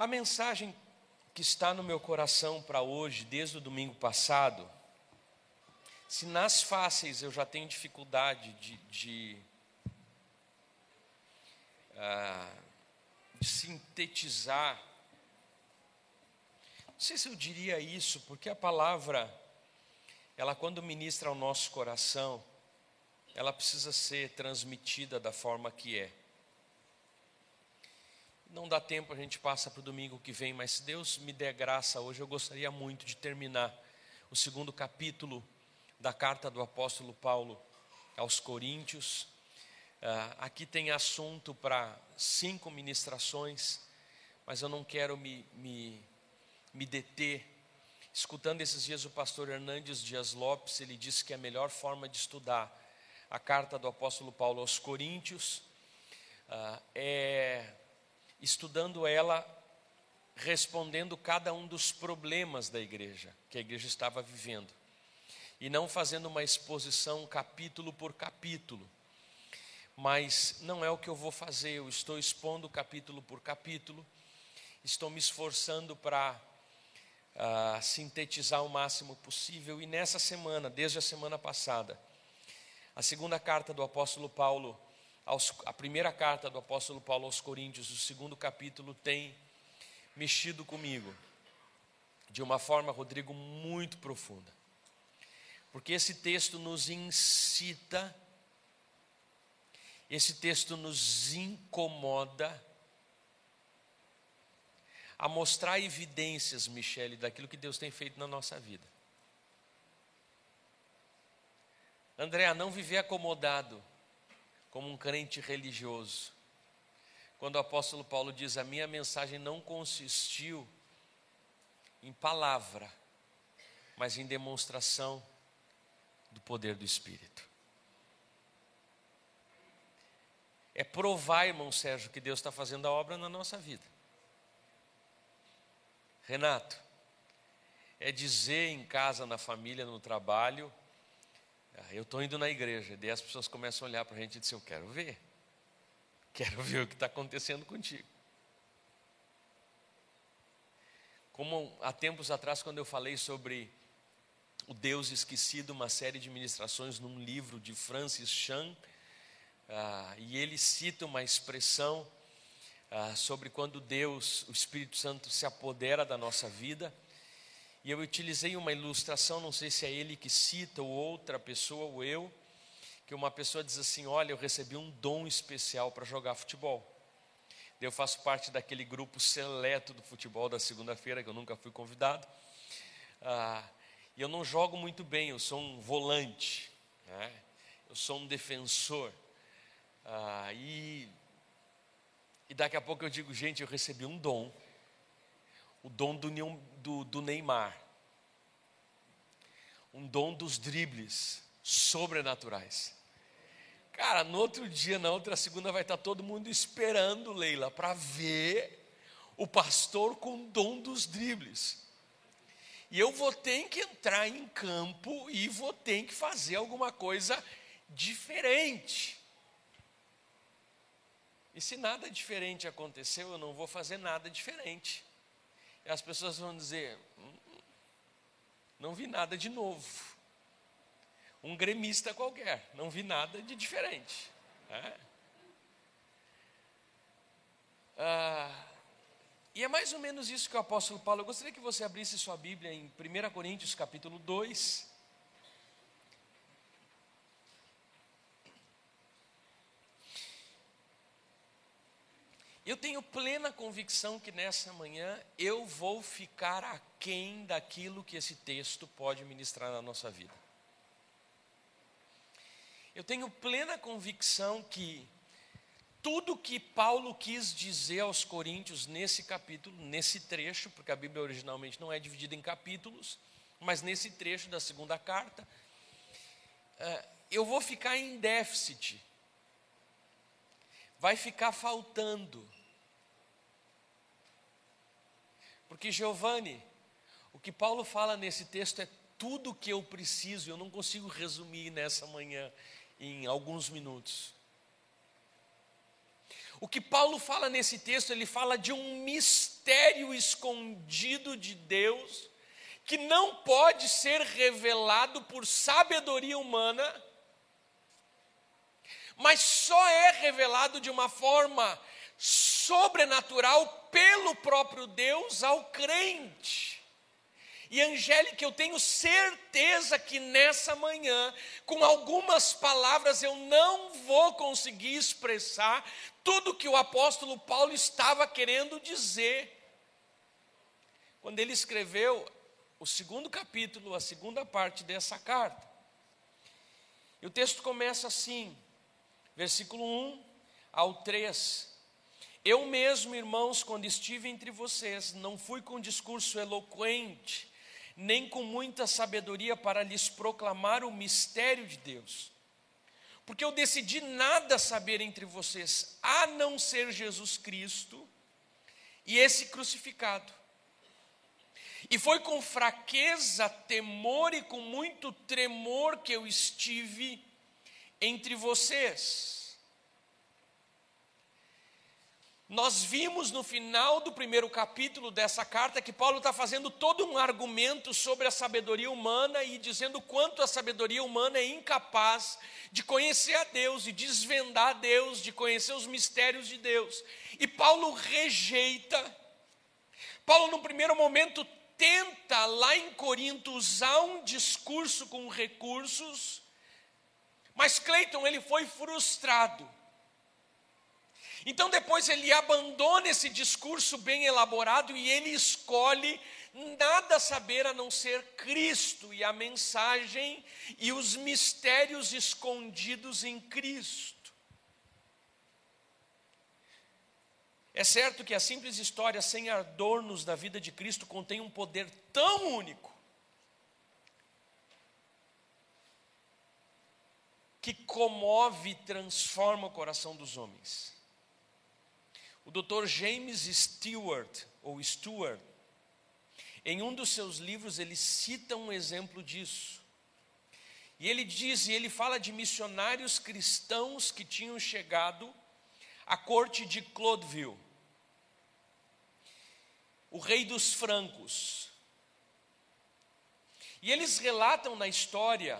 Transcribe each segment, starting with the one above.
A mensagem que está no meu coração para hoje, desde o domingo passado, se nas fáceis eu já tenho dificuldade de, de, uh, de sintetizar, não sei se eu diria isso, porque a palavra, ela quando ministra ao nosso coração, ela precisa ser transmitida da forma que é. Não dá tempo, a gente passa para o domingo que vem, mas se Deus me der graça hoje, eu gostaria muito de terminar o segundo capítulo da carta do apóstolo Paulo aos Coríntios. Uh, aqui tem assunto para cinco ministrações, mas eu não quero me, me, me deter. Escutando esses dias o pastor Hernandes Dias Lopes, ele disse que a melhor forma de estudar a carta do apóstolo Paulo aos Coríntios uh, é estudando ela, respondendo cada um dos problemas da igreja, que a igreja estava vivendo, e não fazendo uma exposição capítulo por capítulo. Mas não é o que eu vou fazer, eu estou expondo capítulo por capítulo, estou me esforçando para uh, sintetizar o máximo possível, e nessa semana, desde a semana passada, a segunda carta do apóstolo Paulo aos, a primeira carta do apóstolo Paulo aos Coríntios, o segundo capítulo, tem mexido comigo de uma forma, Rodrigo, muito profunda. Porque esse texto nos incita, esse texto nos incomoda a mostrar evidências, Michele, daquilo que Deus tem feito na nossa vida. André, a não viver acomodado como um crente religioso. Quando o apóstolo Paulo diz: A minha mensagem não consistiu em palavra, mas em demonstração do poder do Espírito. É provar, irmão Sérgio, que Deus está fazendo a obra na nossa vida. Renato, é dizer em casa, na família, no trabalho, eu estou indo na igreja, daí as pessoas começam a olhar para a gente e dizem: Eu quero ver, quero ver o que está acontecendo contigo. Como há tempos atrás, quando eu falei sobre o Deus Esquecido, uma série de ministrações num livro de Francis Chan, ah, e ele cita uma expressão ah, sobre quando Deus, o Espírito Santo, se apodera da nossa vida. E eu utilizei uma ilustração, não sei se é ele que cita ou outra pessoa ou eu, que uma pessoa diz assim: Olha, eu recebi um dom especial para jogar futebol. Eu faço parte daquele grupo seleto do futebol da segunda-feira, que eu nunca fui convidado. Ah, e eu não jogo muito bem, eu sou um volante, né? eu sou um defensor. Ah, e, e daqui a pouco eu digo: Gente, eu recebi um dom o dom do, do, do Neymar, um dom dos dribles sobrenaturais. Cara, no outro dia, na outra segunda, vai estar todo mundo esperando, Leila, para ver o pastor com o dom dos dribles. E eu vou ter que entrar em campo e vou ter que fazer alguma coisa diferente. E se nada diferente aconteceu, eu não vou fazer nada diferente. E as pessoas vão dizer: hum, não vi nada de novo. Um gremista qualquer, não vi nada de diferente. É? Ah, e é mais ou menos isso que o apóstolo Paulo. Eu gostaria que você abrisse sua Bíblia em 1 Coríntios capítulo 2. Eu tenho plena convicção que nessa manhã eu vou ficar aquém daquilo que esse texto pode ministrar na nossa vida. Eu tenho plena convicção que tudo que Paulo quis dizer aos Coríntios nesse capítulo, nesse trecho, porque a Bíblia originalmente não é dividida em capítulos, mas nesse trecho da segunda carta, eh, eu vou ficar em déficit, vai ficar faltando Porque, Giovanni, o que Paulo fala nesse texto é tudo o que eu preciso, eu não consigo resumir nessa manhã em alguns minutos. O que Paulo fala nesse texto, ele fala de um mistério escondido de Deus, que não pode ser revelado por sabedoria humana, mas só é revelado de uma forma sobrenatural pelo próprio Deus ao crente. E Angélica, eu tenho certeza que nessa manhã, com algumas palavras, eu não vou conseguir expressar tudo que o apóstolo Paulo estava querendo dizer. Quando ele escreveu o segundo capítulo, a segunda parte dessa carta. E o texto começa assim, versículo 1 ao 3. Eu mesmo, irmãos, quando estive entre vocês, não fui com discurso eloquente, nem com muita sabedoria para lhes proclamar o mistério de Deus. Porque eu decidi nada saber entre vocês, a não ser Jesus Cristo e esse crucificado. E foi com fraqueza, temor e com muito tremor que eu estive entre vocês. Nós vimos no final do primeiro capítulo dessa carta que Paulo está fazendo todo um argumento sobre a sabedoria humana e dizendo quanto a sabedoria humana é incapaz de conhecer a Deus e desvendar a Deus, de conhecer os mistérios de Deus. E Paulo rejeita. Paulo, no primeiro momento, tenta lá em Corinto usar um discurso com recursos, mas Cleiton ele foi frustrado. Então depois ele abandona esse discurso bem elaborado e ele escolhe nada saber a não ser Cristo e a mensagem e os mistérios escondidos em Cristo. É certo que a simples história sem adornos da vida de Cristo contém um poder tão único que comove e transforma o coração dos homens. O Dr. James Stewart, ou Stewart, em um dos seus livros, ele cita um exemplo disso. E ele diz, e ele fala de missionários cristãos que tinham chegado à corte de Clodeville, o rei dos francos. E eles relatam na história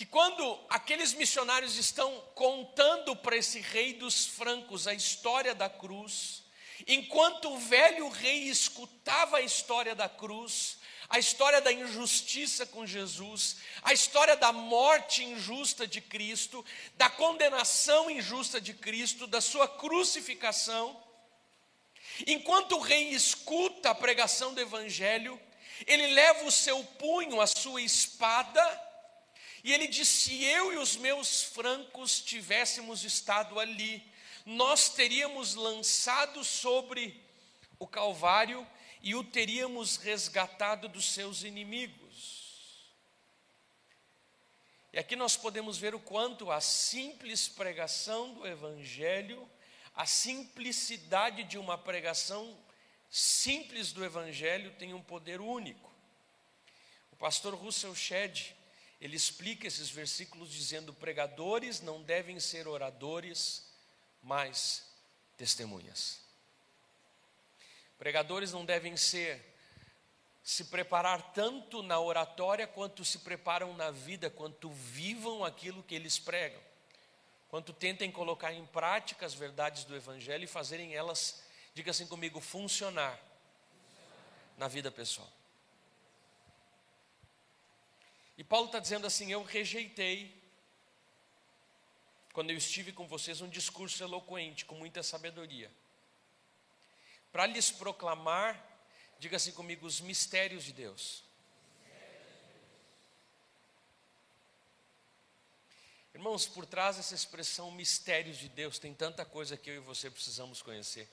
que quando aqueles missionários estão contando para esse rei dos francos a história da cruz, enquanto o velho rei escutava a história da cruz, a história da injustiça com Jesus, a história da morte injusta de Cristo, da condenação injusta de Cristo, da sua crucificação, enquanto o rei escuta a pregação do evangelho, ele leva o seu punho, a sua espada, e ele disse: Se eu e os meus francos tivéssemos estado ali, nós teríamos lançado sobre o Calvário e o teríamos resgatado dos seus inimigos. E aqui nós podemos ver o quanto a simples pregação do Evangelho, a simplicidade de uma pregação simples do Evangelho tem um poder único. O pastor Russell Shedd, ele explica esses versículos dizendo: pregadores não devem ser oradores, mas testemunhas. Pregadores não devem ser se preparar tanto na oratória quanto se preparam na vida, quanto vivam aquilo que eles pregam, quanto tentem colocar em prática as verdades do Evangelho e fazerem elas, diga assim comigo, funcionar na vida pessoal. E Paulo está dizendo assim: Eu rejeitei, quando eu estive com vocês, um discurso eloquente, com muita sabedoria, para lhes proclamar, diga assim comigo, os mistérios de Deus. Irmãos, por trás dessa expressão mistérios de Deus, tem tanta coisa que eu e você precisamos conhecer.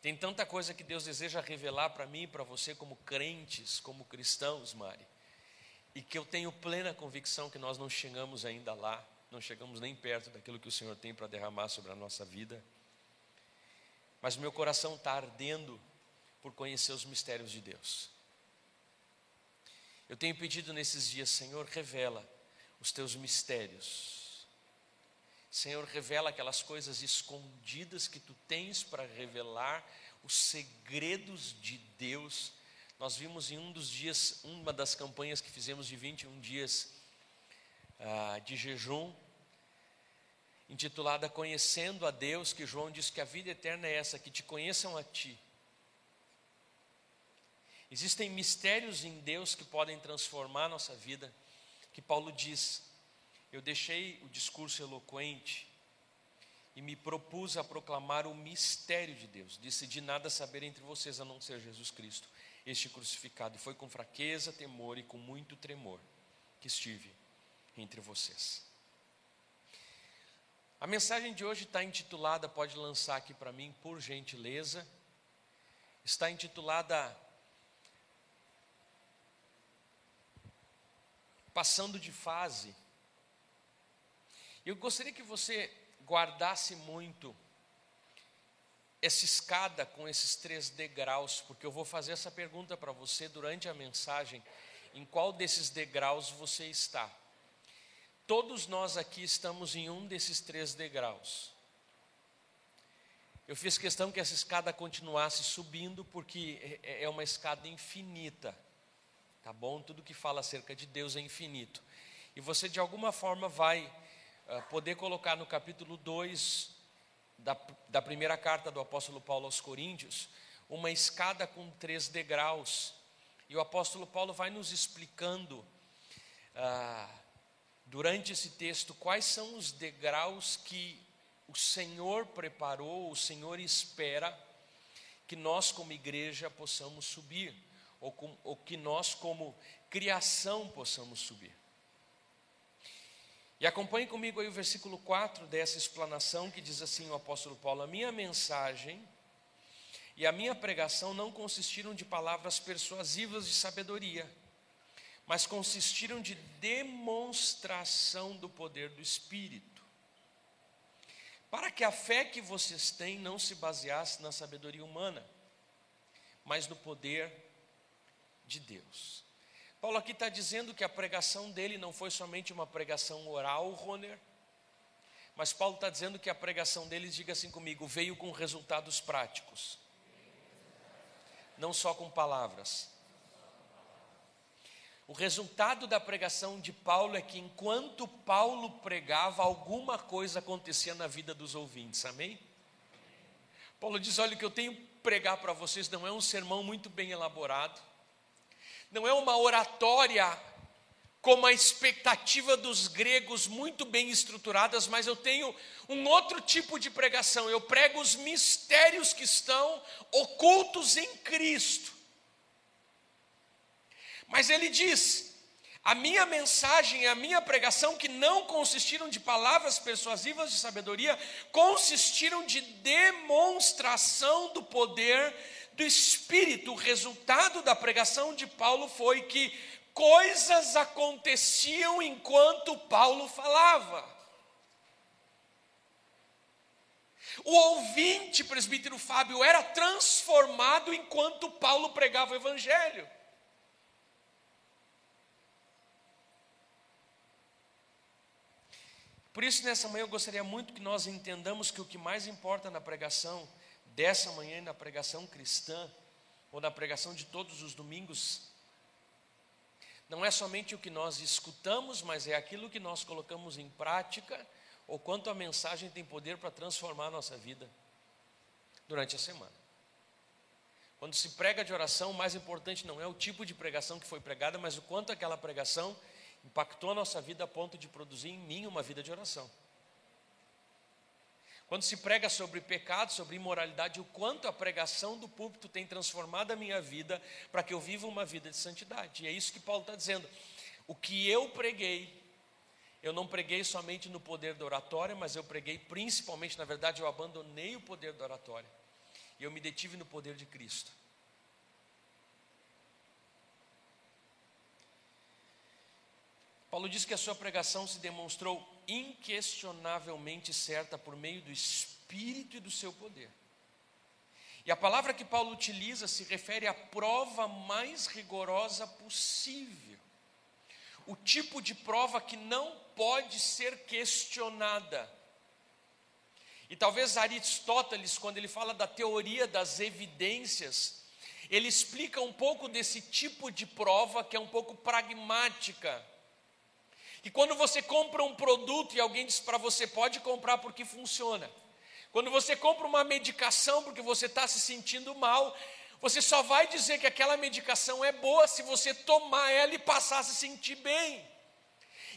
Tem tanta coisa que Deus deseja revelar para mim e para você, como crentes, como cristãos, Mari e que eu tenho plena convicção que nós não chegamos ainda lá, não chegamos nem perto daquilo que o Senhor tem para derramar sobre a nossa vida. Mas meu coração está ardendo por conhecer os mistérios de Deus. Eu tenho pedido nesses dias, Senhor, revela os teus mistérios. Senhor, revela aquelas coisas escondidas que tu tens para revelar, os segredos de Deus. Nós vimos em um dos dias, uma das campanhas que fizemos de 21 dias ah, de jejum, intitulada Conhecendo a Deus, que João diz que a vida eterna é essa, que te conheçam a ti. Existem mistérios em Deus que podem transformar a nossa vida, que Paulo diz: Eu deixei o discurso eloquente e me propus a proclamar o mistério de Deus. Decidi nada saber entre vocês a não ser Jesus Cristo, este crucificado. E foi com fraqueza, temor e com muito tremor que estive entre vocês. A mensagem de hoje está intitulada, pode lançar aqui para mim, por gentileza. Está intitulada Passando de fase. Eu gostaria que você guardasse muito essa escada com esses três degraus, porque eu vou fazer essa pergunta para você durante a mensagem: em qual desses degraus você está? Todos nós aqui estamos em um desses três degraus. Eu fiz questão que essa escada continuasse subindo, porque é, é, é uma escada infinita, tá bom? Tudo que fala acerca de Deus é infinito. E você, de alguma forma, vai uh, poder colocar no capítulo 2 da, da primeira carta do apóstolo Paulo aos Coríntios, uma escada com três degraus. E o apóstolo Paulo vai nos explicando. Uh, durante esse texto quais são os degraus que o Senhor preparou, o Senhor espera que nós, como igreja, possamos subir, ou, com, ou que nós, como criação, possamos subir. E acompanhe comigo aí o versículo 4 dessa explanação que diz assim o apóstolo Paulo: A minha mensagem e a minha pregação não consistiram de palavras persuasivas de sabedoria mas consistiram de demonstração do poder do Espírito, para que a fé que vocês têm não se baseasse na sabedoria humana, mas no poder de Deus. Paulo aqui está dizendo que a pregação dele não foi somente uma pregação oral, Roner, mas Paulo está dizendo que a pregação dele, diga assim comigo, veio com resultados práticos, não só com palavras. O resultado da pregação de Paulo é que enquanto Paulo pregava, alguma coisa acontecia na vida dos ouvintes, amém? Paulo diz: Olha, o que eu tenho pregar para vocês não é um sermão muito bem elaborado, não é uma oratória como a expectativa dos gregos muito bem estruturadas, mas eu tenho um outro tipo de pregação. Eu prego os mistérios que estão ocultos em Cristo. Mas ele diz: a minha mensagem a minha pregação, que não consistiram de palavras persuasivas de sabedoria, consistiram de demonstração do poder do Espírito. O resultado da pregação de Paulo foi que coisas aconteciam enquanto Paulo falava. O ouvinte, presbítero Fábio, era transformado enquanto Paulo pregava o Evangelho. Por isso, nessa manhã, eu gostaria muito que nós entendamos que o que mais importa na pregação dessa manhã e na pregação cristã, ou na pregação de todos os domingos, não é somente o que nós escutamos, mas é aquilo que nós colocamos em prática, ou quanto a mensagem tem poder para transformar a nossa vida durante a semana. Quando se prega de oração, o mais importante não é o tipo de pregação que foi pregada, mas o quanto aquela pregação impactou a nossa vida a ponto de produzir em mim uma vida de oração. Quando se prega sobre pecado, sobre imoralidade, o quanto a pregação do púlpito tem transformado a minha vida para que eu viva uma vida de santidade. E é isso que Paulo está dizendo. O que eu preguei, eu não preguei somente no poder da oratória, mas eu preguei principalmente, na verdade, eu abandonei o poder da oratória. E eu me detive no poder de Cristo. Paulo diz que a sua pregação se demonstrou inquestionavelmente certa por meio do Espírito e do seu poder. E a palavra que Paulo utiliza se refere à prova mais rigorosa possível. O tipo de prova que não pode ser questionada. E talvez Aristóteles, quando ele fala da teoria das evidências, ele explica um pouco desse tipo de prova que é um pouco pragmática. E quando você compra um produto e alguém diz para você, pode comprar porque funciona. Quando você compra uma medicação porque você está se sentindo mal, você só vai dizer que aquela medicação é boa se você tomar ela e passar a se sentir bem.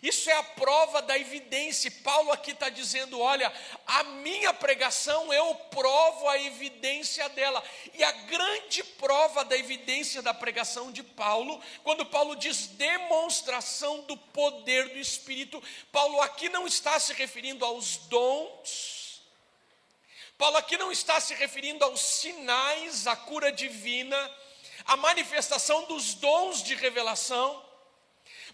Isso é a prova da evidência. Paulo aqui está dizendo: olha, a minha pregação eu provo a evidência dela. E a grande prova da evidência da pregação de Paulo, quando Paulo diz demonstração do poder do Espírito, Paulo aqui não está se referindo aos dons Paulo aqui não está se referindo aos sinais, à cura divina, à manifestação dos dons de revelação,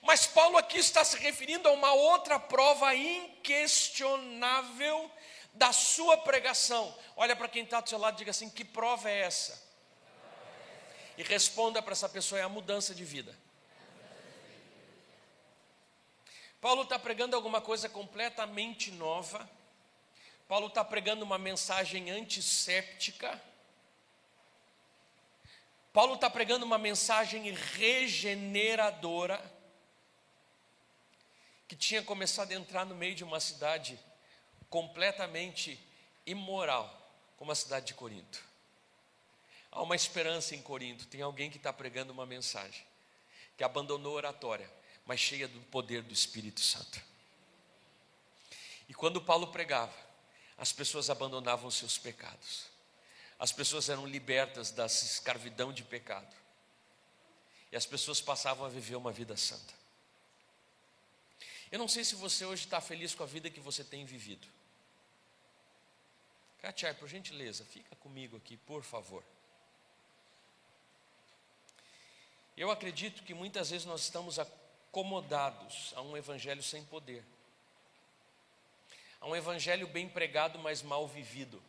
mas Paulo aqui está se referindo a uma outra prova inquestionável da sua pregação. Olha para quem está do seu lado e diga assim: que prova é essa? E responda para essa pessoa: é a mudança de vida. Paulo está pregando alguma coisa completamente nova Paulo está pregando uma mensagem antisséptica. Paulo está pregando uma mensagem regeneradora, que tinha começado a entrar no meio de uma cidade completamente imoral, como a cidade de Corinto. Há uma esperança em Corinto, tem alguém que está pregando uma mensagem, que abandonou a oratória, mas cheia do poder do Espírito Santo. E quando Paulo pregava, as pessoas abandonavam seus pecados. As pessoas eram libertas da escravidão de pecado. E as pessoas passavam a viver uma vida santa. Eu não sei se você hoje está feliz com a vida que você tem vivido. Katia, por gentileza, fica comigo aqui, por favor. Eu acredito que muitas vezes nós estamos acomodados a um evangelho sem poder a um evangelho bem pregado, mas mal vivido.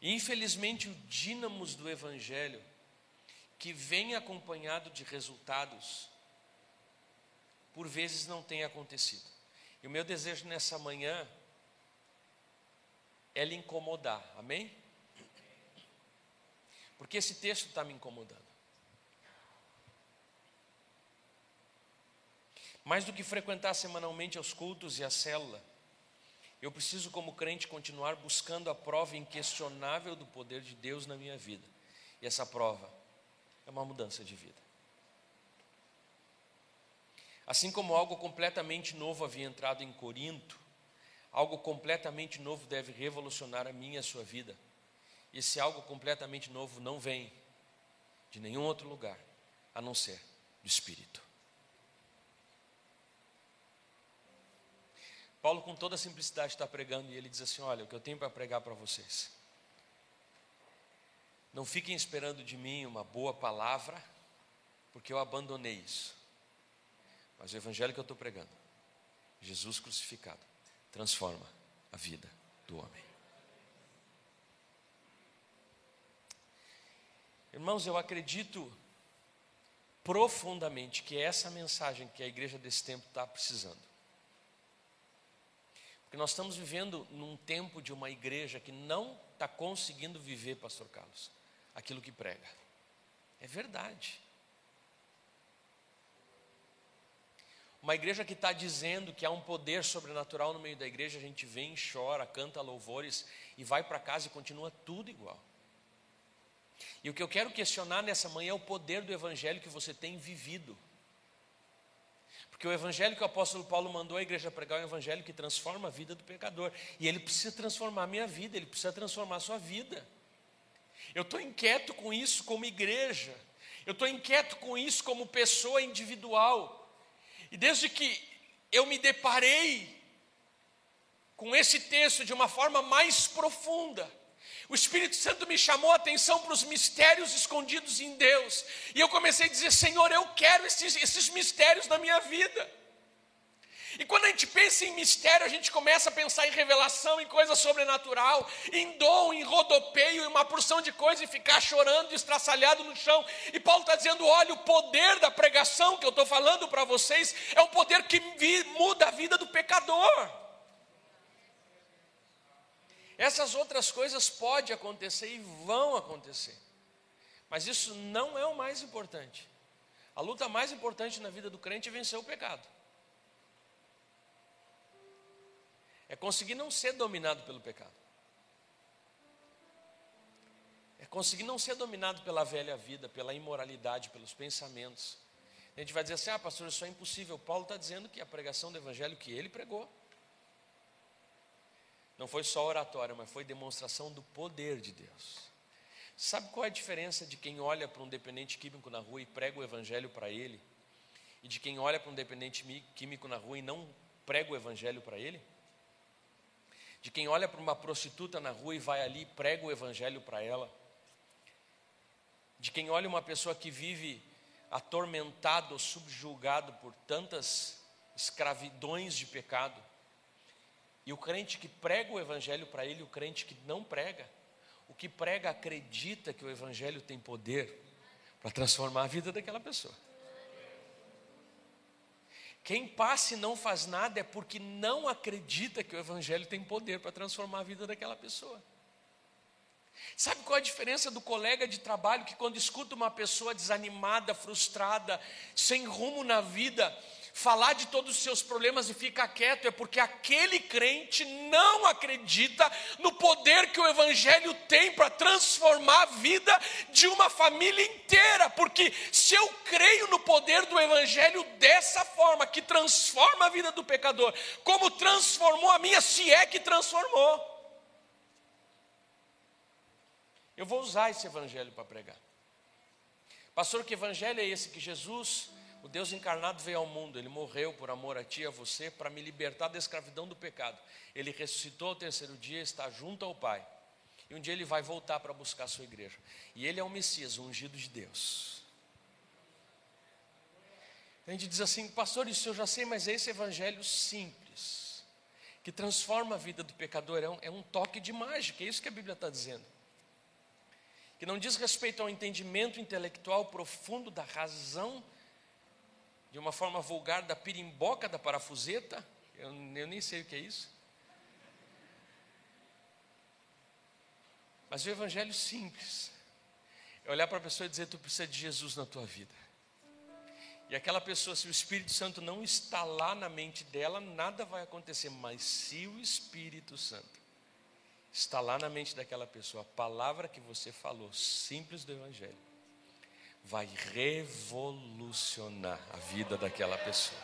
E infelizmente o dínamos do evangelho, que vem acompanhado de resultados, por vezes não tem acontecido. E o meu desejo nessa manhã é lhe incomodar, amém? Porque esse texto está me incomodando. Mais do que frequentar semanalmente os cultos e a célula, eu preciso, como crente, continuar buscando a prova inquestionável do poder de Deus na minha vida. E essa prova é uma mudança de vida. Assim como algo completamente novo havia entrado em Corinto, algo completamente novo deve revolucionar a minha e a sua vida. Esse algo completamente novo não vem de nenhum outro lugar a não ser do Espírito. Paulo, com toda a simplicidade, está pregando e ele diz assim: Olha, o que eu tenho para pregar para vocês. Não fiquem esperando de mim uma boa palavra, porque eu abandonei isso. Mas o evangelho que eu estou pregando, Jesus crucificado, transforma a vida do homem. Irmãos, eu acredito profundamente que é essa mensagem que a igreja desse tempo está precisando. Porque nós estamos vivendo num tempo de uma igreja que não está conseguindo viver, Pastor Carlos, aquilo que prega. É verdade. Uma igreja que está dizendo que há um poder sobrenatural no meio da igreja, a gente vem, chora, canta louvores e vai para casa e continua tudo igual. E o que eu quero questionar nessa manhã é o poder do evangelho que você tem vivido. Porque o evangelho que o apóstolo Paulo mandou a igreja pregar é um evangelho que transforma a vida do pecador. E ele precisa transformar a minha vida, ele precisa transformar a sua vida. Eu estou inquieto com isso como igreja. Eu estou inquieto com isso como pessoa individual. E desde que eu me deparei com esse texto de uma forma mais profunda, o Espírito Santo me chamou a atenção para os mistérios escondidos em Deus. E eu comecei a dizer: Senhor, eu quero esses, esses mistérios na minha vida. E quando a gente pensa em mistério, a gente começa a pensar em revelação, em coisa sobrenatural, em dom, em rodopeio, em uma porção de coisa e ficar chorando, estraçalhado no chão. E Paulo está dizendo: olha, o poder da pregação que eu estou falando para vocês é um poder que muda a vida do pecador. Essas outras coisas podem acontecer e vão acontecer, mas isso não é o mais importante. A luta mais importante na vida do crente é vencer o pecado. É conseguir não ser dominado pelo pecado. É conseguir não ser dominado pela velha vida, pela imoralidade, pelos pensamentos. A gente vai dizer assim: ah, pastor, isso é impossível. Paulo está dizendo que a pregação do evangelho que ele pregou não foi só oratória, mas foi demonstração do poder de Deus. Sabe qual é a diferença de quem olha para um dependente químico na rua e prega o evangelho para ele, e de quem olha para um dependente químico na rua e não prega o evangelho para ele? De quem olha para uma prostituta na rua e vai ali e prega o evangelho para ela? De quem olha uma pessoa que vive atormentado ou subjugado por tantas escravidões de pecado, e o crente que prega o evangelho para ele, o crente que não prega, o que prega acredita que o Evangelho tem poder para transformar a vida daquela pessoa. Quem passa e não faz nada é porque não acredita que o Evangelho tem poder para transformar a vida daquela pessoa. Sabe qual é a diferença do colega de trabalho que, quando escuta uma pessoa desanimada, frustrada, sem rumo na vida, falar de todos os seus problemas e ficar quieto é porque aquele crente não acredita no poder que o Evangelho tem para transformar a vida de uma família inteira. Porque se eu creio no poder do Evangelho dessa forma, que transforma a vida do pecador, como transformou a minha, se é que transformou, eu vou usar esse Evangelho para pregar. Pastor, que Evangelho é esse que Jesus o Deus encarnado veio ao mundo, ele morreu por amor a ti e a você para me libertar da escravidão do pecado. Ele ressuscitou ao terceiro dia, está junto ao Pai. E um dia ele vai voltar para buscar a sua igreja. E ele é o Messias, o ungido de Deus. A gente diz assim, pastor, isso eu já sei, mas é esse evangelho simples, que transforma a vida do pecador, é um, é um toque de mágica, é isso que a Bíblia está dizendo. Que não diz respeito ao entendimento intelectual profundo da razão de uma forma vulgar, da pirimboca da parafuseta. Eu, eu nem sei o que é isso. Mas o evangelho simples é olhar para a pessoa e dizer: Tu precisa de Jesus na tua vida. E aquela pessoa, se o Espírito Santo não está lá na mente dela, nada vai acontecer. Mas se o Espírito Santo está lá na mente daquela pessoa, a palavra que você falou, simples do Evangelho, vai revolucionar a vida daquela pessoa.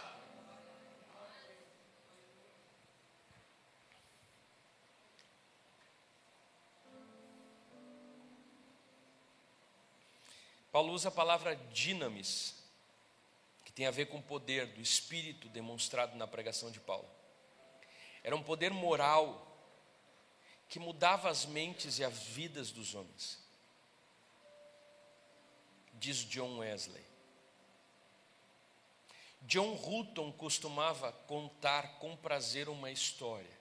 Paulo usa a palavra dinamis, que tem a ver com o poder do espírito demonstrado na pregação de Paulo. Era um poder moral que mudava as mentes e as vidas dos homens diz John Wesley. John Hutton costumava contar com prazer uma história.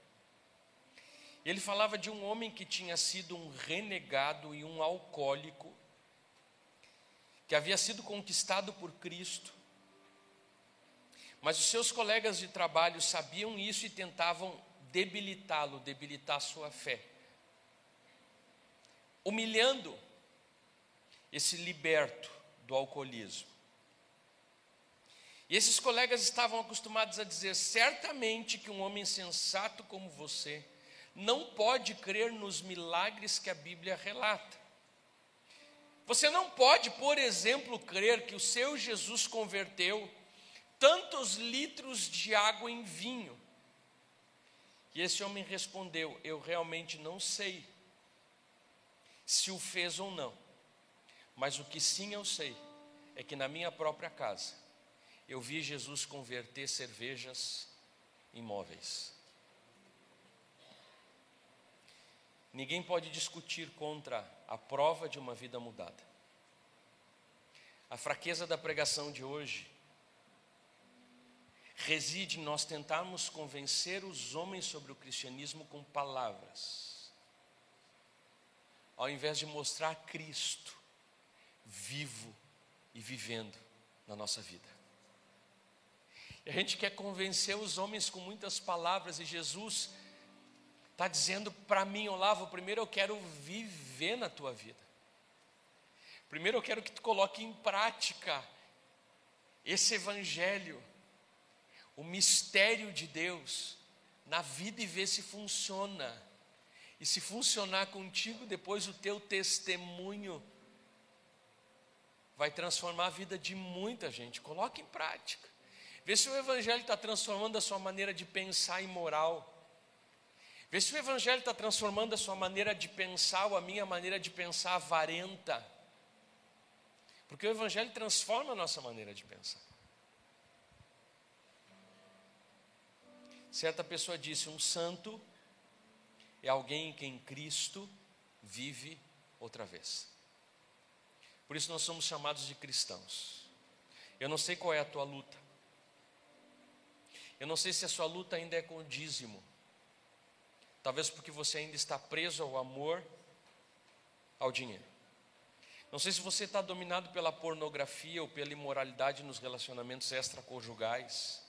Ele falava de um homem que tinha sido um renegado e um alcoólico, que havia sido conquistado por Cristo, mas os seus colegas de trabalho sabiam isso e tentavam debilitá-lo, debilitar sua fé, humilhando esse liberto do alcoolismo. E esses colegas estavam acostumados a dizer: certamente que um homem sensato como você não pode crer nos milagres que a Bíblia relata. Você não pode, por exemplo, crer que o seu Jesus converteu tantos litros de água em vinho. E esse homem respondeu: Eu realmente não sei se o fez ou não. Mas o que sim eu sei é que na minha própria casa eu vi Jesus converter cervejas em móveis. Ninguém pode discutir contra a prova de uma vida mudada. A fraqueza da pregação de hoje reside em nós tentarmos convencer os homens sobre o cristianismo com palavras, ao invés de mostrar Cristo vivo e vivendo na nossa vida. E a gente quer convencer os homens com muitas palavras, e Jesus está dizendo para mim, Olavo, primeiro eu quero viver na tua vida. Primeiro eu quero que tu coloque em prática esse evangelho, o mistério de Deus na vida e ver se funciona. E se funcionar contigo, depois o teu testemunho vai transformar a vida de muita gente. Coloque em prática. Vê se o Evangelho está transformando a sua maneira de pensar em moral. Vê se o Evangelho está transformando a sua maneira de pensar ou a minha maneira de pensar avarenta. Porque o Evangelho transforma a nossa maneira de pensar. Certa pessoa disse: um santo é alguém em quem Cristo vive outra vez. Por isso nós somos chamados de cristãos. Eu não sei qual é a tua luta. Eu não sei se a sua luta ainda é com o dízimo. Talvez porque você ainda está preso ao amor, ao dinheiro. Não sei se você está dominado pela pornografia ou pela imoralidade nos relacionamentos extraconjugais.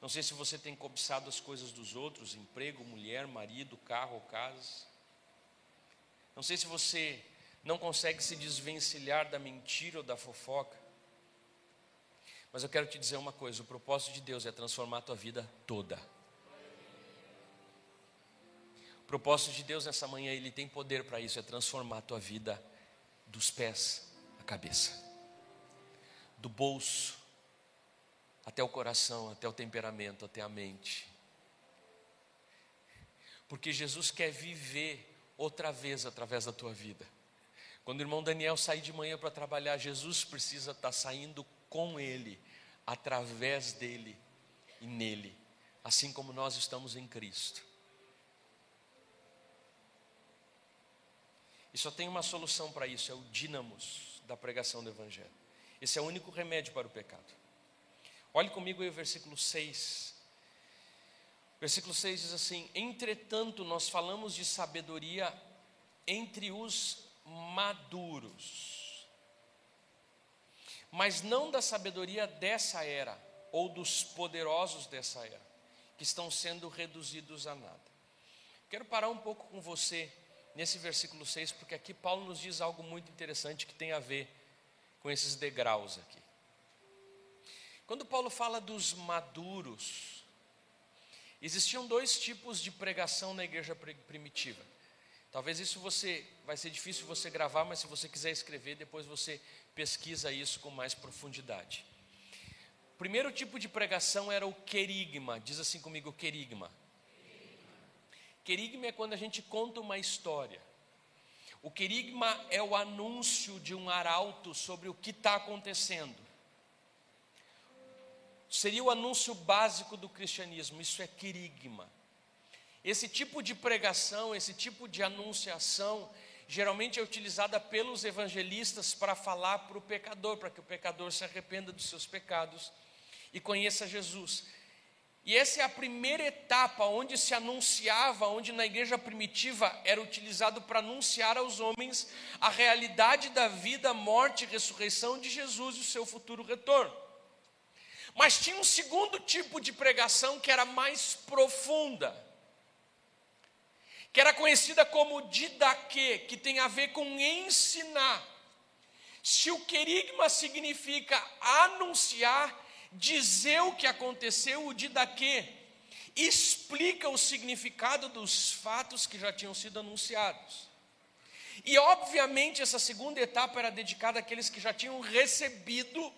Não sei se você tem cobiçado as coisas dos outros, emprego, mulher, marido, carro casa. Não sei se você não consegue se desvencilhar da mentira ou da fofoca. Mas eu quero te dizer uma coisa: o propósito de Deus é transformar a tua vida toda. O propósito de Deus nessa manhã, Ele tem poder para isso, é transformar a tua vida dos pés à cabeça, do bolso até o coração, até o temperamento, até a mente. Porque Jesus quer viver outra vez através da tua vida. Quando o irmão Daniel sai de manhã para trabalhar, Jesus precisa estar tá saindo com ele, através dele e nele, assim como nós estamos em Cristo. E só tem uma solução para isso, é o dínamos da pregação do Evangelho. Esse é o único remédio para o pecado. Olhe comigo aí o versículo 6. Versículo 6 diz assim: Entretanto, nós falamos de sabedoria entre os maduros, mas não da sabedoria dessa era, ou dos poderosos dessa era, que estão sendo reduzidos a nada. Quero parar um pouco com você nesse versículo 6, porque aqui Paulo nos diz algo muito interessante que tem a ver com esses degraus aqui. Quando Paulo fala dos maduros, existiam dois tipos de pregação na igreja primitiva. Talvez isso você vai ser difícil você gravar, mas se você quiser escrever, depois você pesquisa isso com mais profundidade. O primeiro tipo de pregação era o querigma. Diz assim comigo, querigma. Querigma é quando a gente conta uma história. O querigma é o anúncio de um arauto sobre o que está acontecendo seria o anúncio básico do cristianismo, isso é querigma. Esse tipo de pregação, esse tipo de anunciação, geralmente é utilizada pelos evangelistas para falar para o pecador, para que o pecador se arrependa dos seus pecados e conheça Jesus. E essa é a primeira etapa onde se anunciava, onde na igreja primitiva era utilizado para anunciar aos homens a realidade da vida, morte e ressurreição de Jesus e o seu futuro retorno. Mas tinha um segundo tipo de pregação que era mais profunda, que era conhecida como didaquê, que tem a ver com ensinar. Se o querigma significa anunciar, dizer o que aconteceu, o didaquê explica o significado dos fatos que já tinham sido anunciados. E obviamente essa segunda etapa era dedicada àqueles que já tinham recebido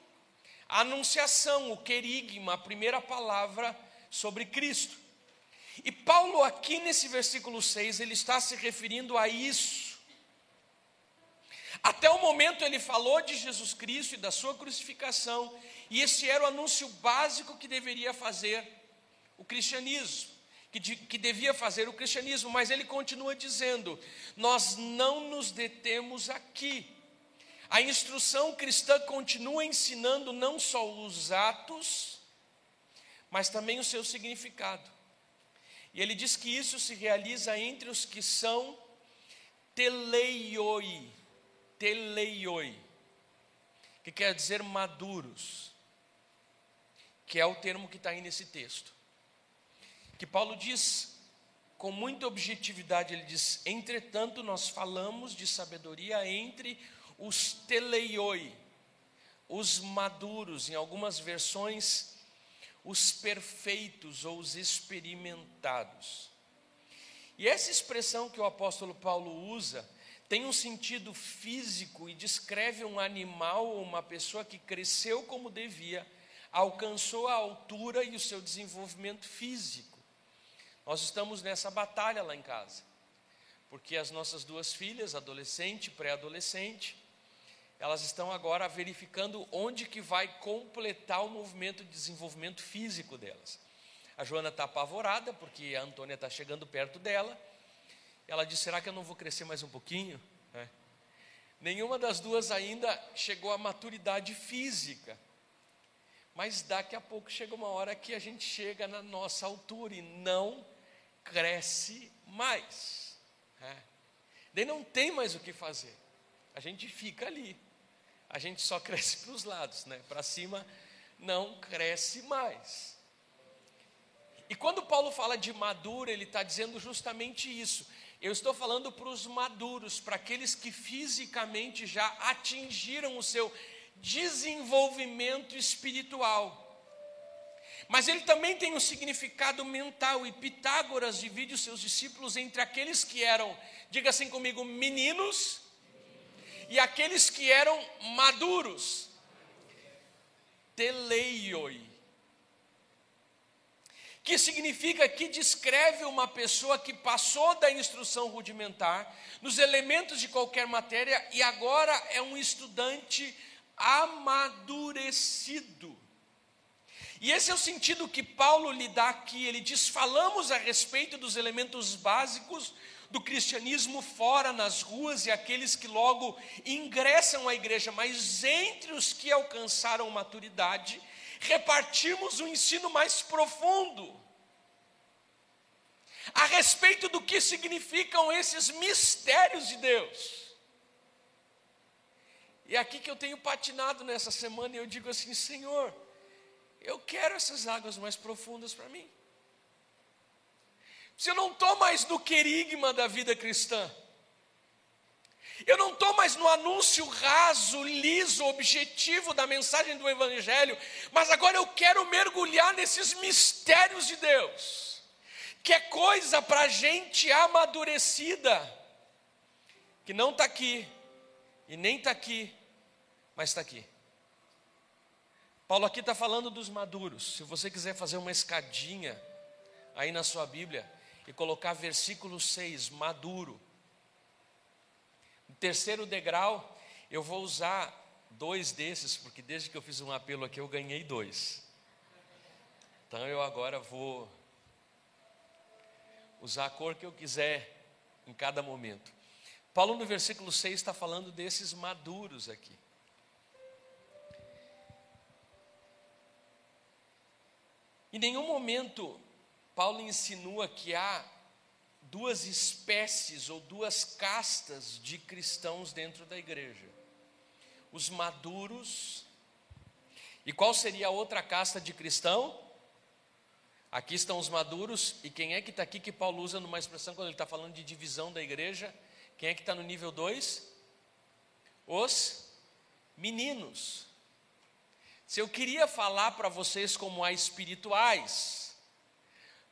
a anunciação, o querigma, a primeira palavra sobre Cristo. E Paulo, aqui nesse versículo 6, ele está se referindo a isso. Até o momento ele falou de Jesus Cristo e da sua crucificação, e esse era o anúncio básico que deveria fazer o cristianismo, que, de, que devia fazer o cristianismo, mas ele continua dizendo: nós não nos detemos aqui. A instrução cristã continua ensinando não só os atos, mas também o seu significado. E ele diz que isso se realiza entre os que são teleioi, teleioi, que quer dizer maduros, que é o termo que está aí nesse texto. Que Paulo diz com muita objetividade, ele diz: entretanto, nós falamos de sabedoria entre os teleioi, os maduros, em algumas versões, os perfeitos ou os experimentados. E essa expressão que o apóstolo Paulo usa tem um sentido físico e descreve um animal ou uma pessoa que cresceu como devia, alcançou a altura e o seu desenvolvimento físico. Nós estamos nessa batalha lá em casa, porque as nossas duas filhas, adolescente e pré-adolescente, elas estão agora verificando onde que vai completar o movimento de desenvolvimento físico delas. A Joana está apavorada, porque a Antônia está chegando perto dela. Ela diz: será que eu não vou crescer mais um pouquinho? É. Nenhuma das duas ainda chegou à maturidade física. Mas daqui a pouco chega uma hora que a gente chega na nossa altura e não cresce mais. É. Daí não tem mais o que fazer. A gente fica ali a gente só cresce para os lados, né? Para cima não cresce mais. E quando Paulo fala de maduro, ele está dizendo justamente isso. Eu estou falando para os maduros, para aqueles que fisicamente já atingiram o seu desenvolvimento espiritual. Mas ele também tem um significado mental, e Pitágoras divide os seus discípulos entre aqueles que eram, diga assim comigo, meninos e aqueles que eram maduros, teleioi, que significa que descreve uma pessoa que passou da instrução rudimentar, nos elementos de qualquer matéria, e agora é um estudante amadurecido. E esse é o sentido que Paulo lhe dá aqui. Ele diz: falamos a respeito dos elementos básicos do cristianismo fora nas ruas e aqueles que logo ingressam à igreja, mas entre os que alcançaram maturidade, repartimos o um ensino mais profundo a respeito do que significam esses mistérios de Deus. E é aqui que eu tenho patinado nessa semana e eu digo assim: Senhor, eu quero essas águas mais profundas para mim. Se eu não estou mais no querigma da vida cristã. Eu não estou mais no anúncio raso, liso, objetivo da mensagem do Evangelho, mas agora eu quero mergulhar nesses mistérios de Deus, que é coisa para gente amadurecida, que não está aqui, e nem está aqui, mas está aqui. Paulo aqui está falando dos maduros. Se você quiser fazer uma escadinha aí na sua Bíblia, e colocar versículo 6, maduro. No terceiro degrau, eu vou usar dois desses, porque desde que eu fiz um apelo aqui eu ganhei dois. Então eu agora vou usar a cor que eu quiser em cada momento. Paulo no versículo 6 está falando desses maduros aqui. Em nenhum momento Paulo insinua que há duas espécies ou duas castas de cristãos dentro da igreja: os maduros. E qual seria a outra casta de cristão? Aqui estão os maduros, e quem é que está aqui que Paulo usa numa expressão quando ele está falando de divisão da igreja? Quem é que está no nível 2? Os meninos. Se eu queria falar para vocês como a espirituais,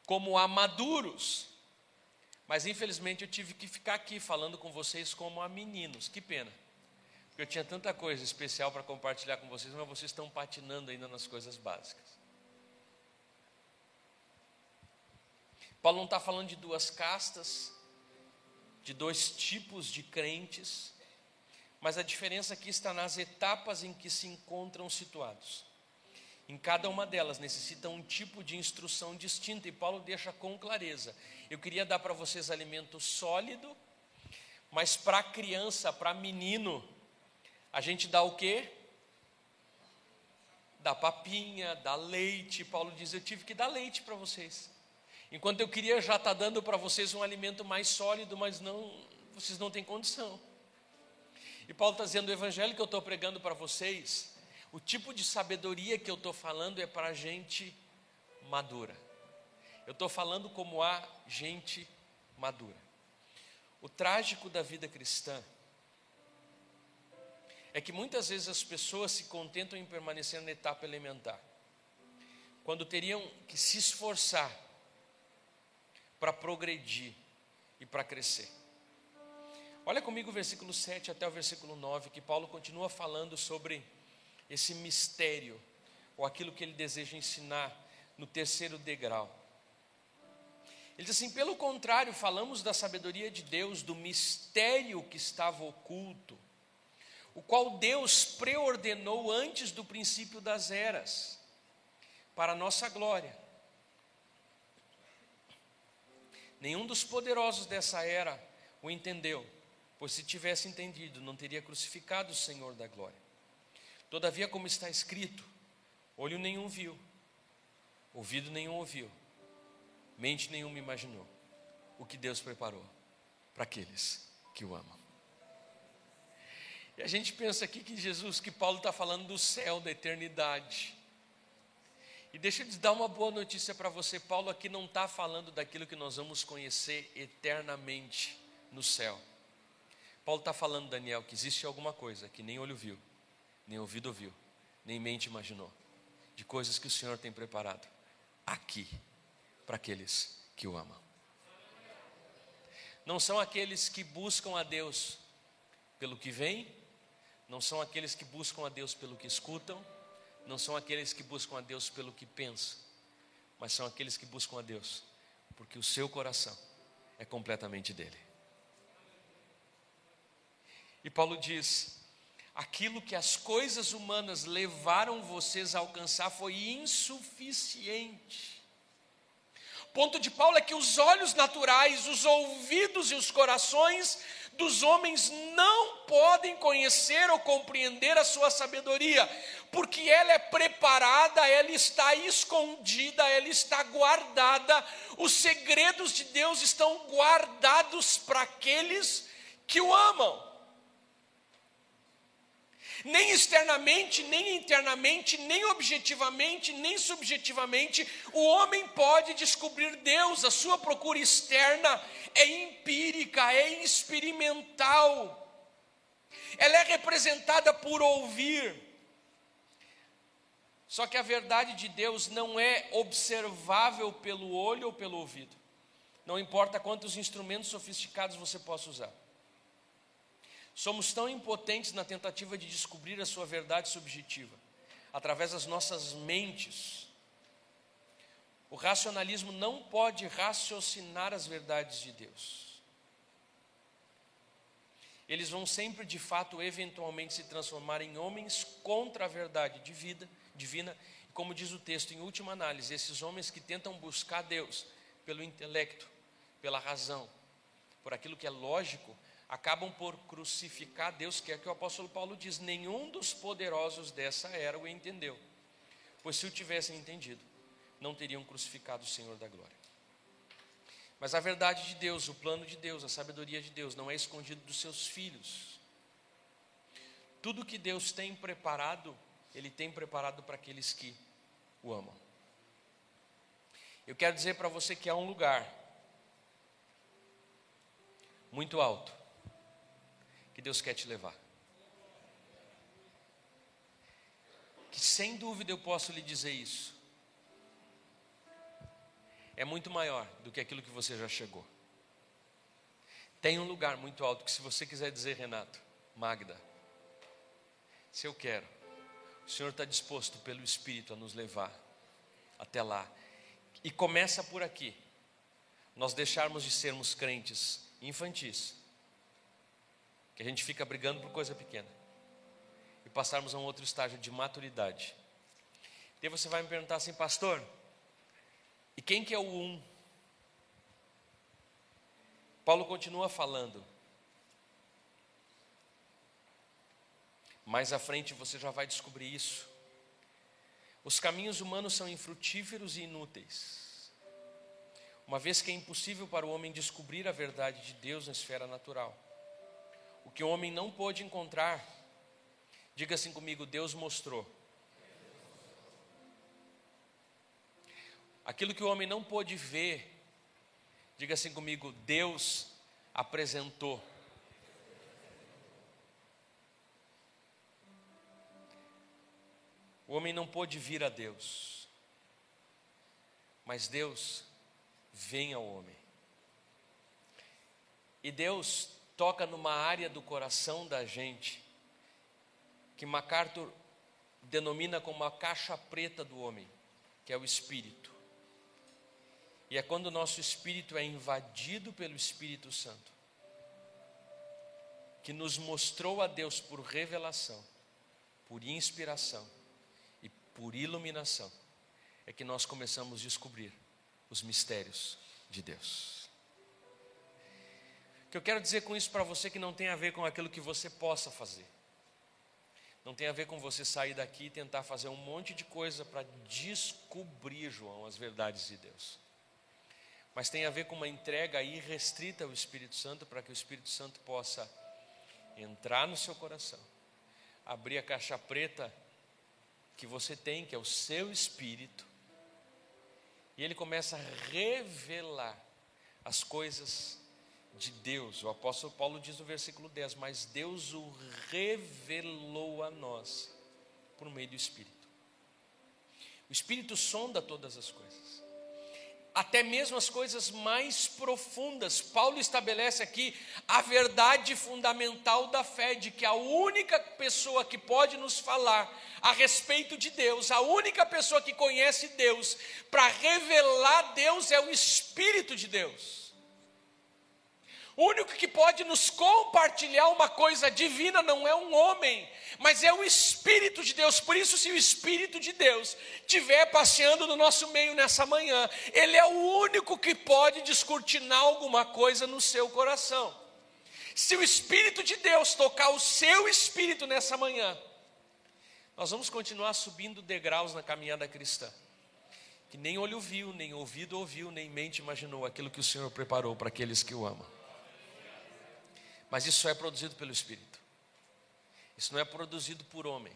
como a maduros. Mas infelizmente eu tive que ficar aqui falando com vocês como a meninos. Que pena. Porque eu tinha tanta coisa especial para compartilhar com vocês, mas vocês estão patinando ainda nas coisas básicas. Paulo não está falando de duas castas, de dois tipos de crentes, mas a diferença aqui está nas etapas em que se encontram situados. Em cada uma delas necessita um tipo de instrução distinta, e Paulo deixa com clareza. Eu queria dar para vocês alimento sólido, mas para criança, para menino, a gente dá o quê? dá papinha, dá leite. Paulo diz: Eu tive que dar leite para vocês. Enquanto eu queria já estar tá dando para vocês um alimento mais sólido, mas não, vocês não têm condição. E Paulo está dizendo: o evangelho que eu estou pregando para vocês, o tipo de sabedoria que eu estou falando é para gente madura. Eu estou falando como a gente madura. O trágico da vida cristã é que muitas vezes as pessoas se contentam em permanecer na etapa elementar, quando teriam que se esforçar para progredir e para crescer. Olha comigo o versículo 7 até o versículo 9, que Paulo continua falando sobre esse mistério, ou aquilo que ele deseja ensinar no terceiro degrau. Ele diz assim: pelo contrário, falamos da sabedoria de Deus, do mistério que estava oculto, o qual Deus preordenou antes do princípio das eras, para a nossa glória. Nenhum dos poderosos dessa era o entendeu, pois se tivesse entendido, não teria crucificado o Senhor da glória. Todavia, como está escrito, olho nenhum viu, ouvido nenhum ouviu, mente nenhuma imaginou o que Deus preparou para aqueles que o amam. E a gente pensa aqui que Jesus, que Paulo está falando do céu, da eternidade. E deixa eu te dar uma boa notícia para você: Paulo aqui não está falando daquilo que nós vamos conhecer eternamente no céu. Paulo está falando, Daniel, que existe alguma coisa que nem olho viu, nem ouvido ouviu, nem mente imaginou, de coisas que o Senhor tem preparado aqui para aqueles que o amam. Não são aqueles que buscam a Deus pelo que vem, não são aqueles que buscam a Deus pelo que escutam, não são aqueles que buscam a Deus pelo que pensam, mas são aqueles que buscam a Deus porque o seu coração é completamente dele. E Paulo diz: aquilo que as coisas humanas levaram vocês a alcançar foi insuficiente ponto de Paulo é que os olhos naturais, os ouvidos e os corações dos homens não podem conhecer ou compreender a sua sabedoria, porque ela é preparada, ela está escondida, ela está guardada. Os segredos de Deus estão guardados para aqueles que o amam nem externamente, nem internamente, nem objetivamente, nem subjetivamente, o homem pode descobrir Deus. A sua procura externa é empírica, é experimental. Ela é representada por ouvir. Só que a verdade de Deus não é observável pelo olho ou pelo ouvido. Não importa quantos instrumentos sofisticados você possa usar. Somos tão impotentes na tentativa de descobrir a sua verdade subjetiva, através das nossas mentes. O racionalismo não pode raciocinar as verdades de Deus. Eles vão sempre, de fato, eventualmente se transformar em homens contra a verdade de vida, divina, como diz o texto, em última análise, esses homens que tentam buscar Deus pelo intelecto, pela razão, por aquilo que é lógico, acabam por crucificar Deus, que é que o apóstolo Paulo diz: nenhum dos poderosos dessa era o entendeu, pois se o tivessem entendido, não teriam crucificado o Senhor da glória. Mas a verdade de Deus, o plano de Deus, a sabedoria de Deus não é escondido dos seus filhos. Tudo que Deus tem preparado, Ele tem preparado para aqueles que o amam. Eu quero dizer para você que há um lugar muito alto que Deus quer te levar. Que sem dúvida eu posso lhe dizer isso. É muito maior do que aquilo que você já chegou. Tem um lugar muito alto que, se você quiser dizer, Renato, Magda, se eu quero, o Senhor está disposto pelo Espírito a nos levar até lá. E começa por aqui. Nós deixarmos de sermos crentes infantis que a gente fica brigando por coisa pequena e passarmos a um outro estágio de maturidade. E você vai me perguntar assim, pastor, e quem que é o um? Paulo continua falando. Mais à frente você já vai descobrir isso. Os caminhos humanos são infrutíferos e inúteis, uma vez que é impossível para o homem descobrir a verdade de Deus na esfera natural. O que o homem não pôde encontrar, diga assim comigo: Deus mostrou. Aquilo que o homem não pôde ver, diga assim comigo: Deus apresentou. O homem não pôde vir a Deus, mas Deus vem ao homem. E Deus toca numa área do coração da gente que MacArthur denomina como a caixa preta do homem, que é o espírito. E é quando o nosso espírito é invadido pelo Espírito Santo, que nos mostrou a Deus por revelação, por inspiração, por iluminação, é que nós começamos a descobrir os mistérios de Deus. O que eu quero dizer com isso para você que não tem a ver com aquilo que você possa fazer. Não tem a ver com você sair daqui e tentar fazer um monte de coisa para descobrir, João, as verdades de Deus. Mas tem a ver com uma entrega irrestrita ao Espírito Santo para que o Espírito Santo possa entrar no seu coração, abrir a caixa preta que você tem, que é o seu espírito, e ele começa a revelar as coisas de Deus. O apóstolo Paulo diz no versículo 10: Mas Deus o revelou a nós por meio do Espírito. O Espírito sonda todas as coisas até mesmo as coisas mais profundas. Paulo estabelece aqui a verdade fundamental da fé, de que a única pessoa que pode nos falar a respeito de Deus, a única pessoa que conhece Deus, para revelar Deus é o Espírito de Deus. O único que pode nos compartilhar uma coisa divina não é um homem, mas é o Espírito de Deus. Por isso, se o Espírito de Deus estiver passeando no nosso meio nessa manhã, Ele é o único que pode descortinar alguma coisa no seu coração. Se o Espírito de Deus tocar o seu espírito nessa manhã, nós vamos continuar subindo degraus na caminhada cristã. Que nem olho viu, nem ouvido ouviu, nem mente imaginou aquilo que o Senhor preparou para aqueles que o amam. Mas isso só é produzido pelo Espírito. Isso não é produzido por homem.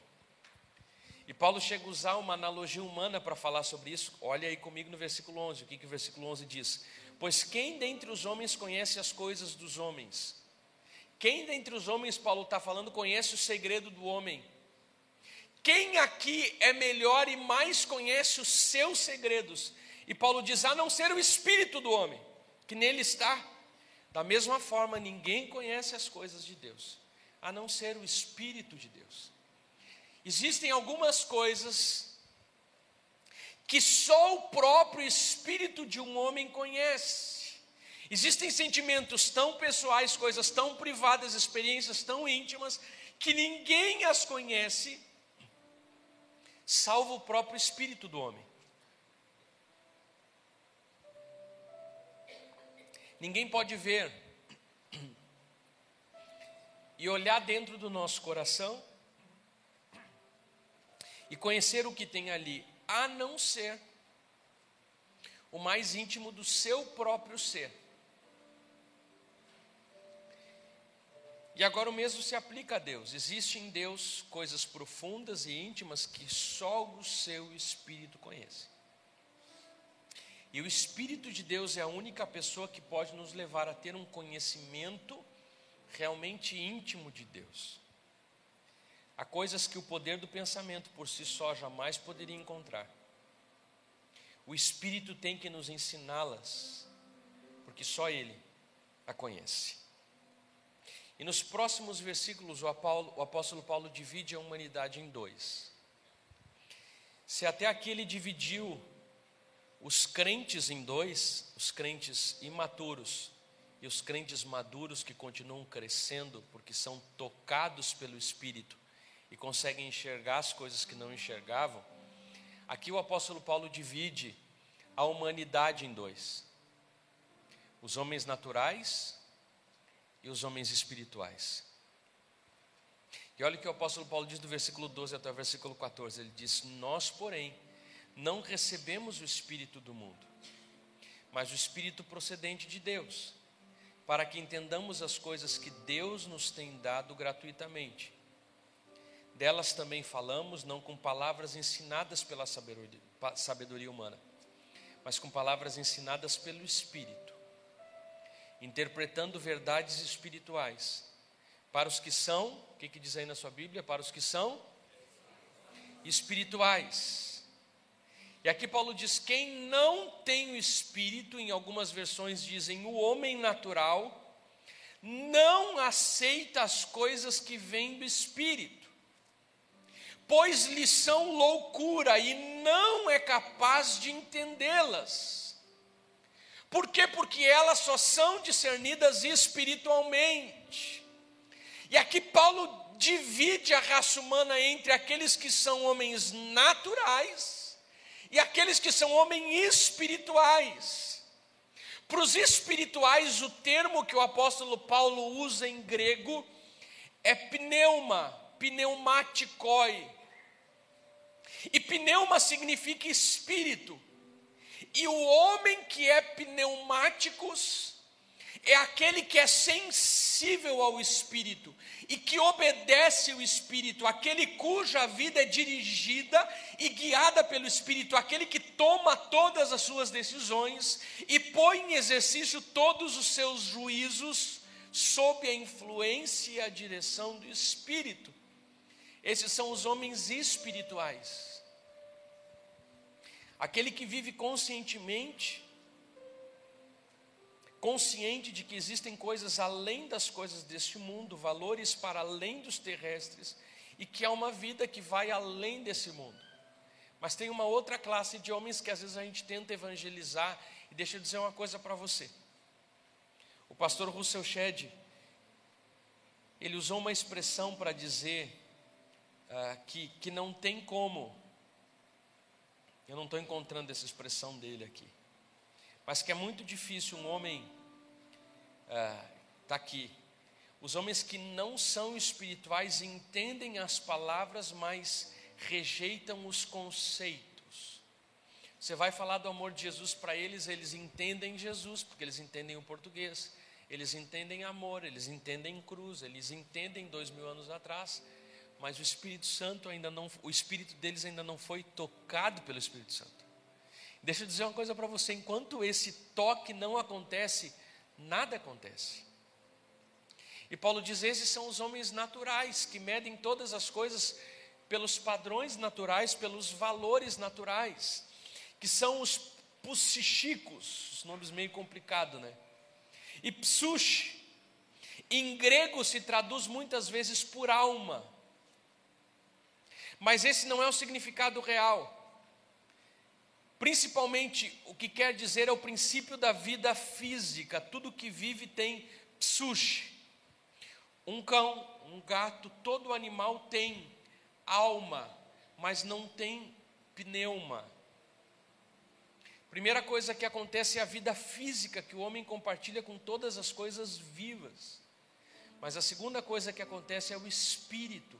E Paulo chega a usar uma analogia humana para falar sobre isso. Olha aí comigo no versículo 11. O que, que o versículo 11 diz? Pois quem dentre os homens conhece as coisas dos homens? Quem dentre os homens, Paulo está falando, conhece o segredo do homem? Quem aqui é melhor e mais conhece os seus segredos? E Paulo diz: a não ser o espírito do homem, que nele está. Da mesma forma, ninguém conhece as coisas de Deus, a não ser o Espírito de Deus. Existem algumas coisas que só o próprio Espírito de um homem conhece. Existem sentimentos tão pessoais, coisas tão privadas, experiências tão íntimas, que ninguém as conhece, salvo o próprio Espírito do homem. Ninguém pode ver. E olhar dentro do nosso coração e conhecer o que tem ali, a não ser o mais íntimo do seu próprio ser. E agora o mesmo se aplica a Deus. Existe em Deus coisas profundas e íntimas que só o seu espírito conhece. E o Espírito de Deus é a única pessoa que pode nos levar a ter um conhecimento realmente íntimo de Deus. Há coisas que o poder do pensamento por si só jamais poderia encontrar. O Espírito tem que nos ensiná-las, porque só Ele a conhece. E nos próximos versículos, o apóstolo Paulo divide a humanidade em dois. Se até aqui ele dividiu os crentes em dois, os crentes imaturos e os crentes maduros que continuam crescendo porque são tocados pelo Espírito e conseguem enxergar as coisas que não enxergavam. Aqui o apóstolo Paulo divide a humanidade em dois: os homens naturais e os homens espirituais. E olha o que o apóstolo Paulo diz do versículo 12 até o versículo 14. Ele diz: Nós, porém, não recebemos o Espírito do mundo, mas o Espírito procedente de Deus, para que entendamos as coisas que Deus nos tem dado gratuitamente. Delas também falamos, não com palavras ensinadas pela sabedoria humana, mas com palavras ensinadas pelo Espírito, interpretando verdades espirituais para os que são, o que, que diz aí na sua Bíblia? Para os que são espirituais. E aqui Paulo diz: quem não tem o espírito, em algumas versões dizem o homem natural, não aceita as coisas que vêm do espírito, pois lhe são loucura e não é capaz de entendê-las. Por quê? Porque elas só são discernidas espiritualmente. E aqui Paulo divide a raça humana entre aqueles que são homens naturais e aqueles que são homens espirituais. Para os espirituais, o termo que o apóstolo Paulo usa em grego é pneuma, pneumatikoi. E pneuma significa espírito. E o homem que é pneumáticos é aquele que é sensível ao Espírito e que obedece o Espírito, aquele cuja vida é dirigida e guiada pelo Espírito, aquele que toma todas as suas decisões e põe em exercício todos os seus juízos sob a influência e a direção do Espírito. Esses são os homens espirituais. Aquele que vive conscientemente consciente de que existem coisas além das coisas deste mundo, valores para além dos terrestres, e que há uma vida que vai além desse mundo. Mas tem uma outra classe de homens que às vezes a gente tenta evangelizar, e deixa eu dizer uma coisa para você. O pastor Russell Shedd, ele usou uma expressão para dizer uh, que, que não tem como, eu não estou encontrando essa expressão dele aqui, mas que é muito difícil um homem, está é, aqui, os homens que não são espirituais entendem as palavras, mas rejeitam os conceitos. Você vai falar do amor de Jesus para eles, eles entendem Jesus, porque eles entendem o português, eles entendem amor, eles entendem cruz, eles entendem dois mil anos atrás, mas o Espírito Santo ainda não, o Espírito deles ainda não foi tocado pelo Espírito Santo. Deixa eu dizer uma coisa para você: enquanto esse toque não acontece, nada acontece. E Paulo diz: esses são os homens naturais que medem todas as coisas pelos padrões naturais, pelos valores naturais, que são os psichicos, os nomes meio complicados, né? E psush, em grego se traduz muitas vezes por alma, mas esse não é o significado real. Principalmente, o que quer dizer é o princípio da vida física. Tudo que vive tem psuche. Um cão, um gato, todo animal tem alma, mas não tem pneuma. Primeira coisa que acontece é a vida física que o homem compartilha com todas as coisas vivas. Mas a segunda coisa que acontece é o espírito.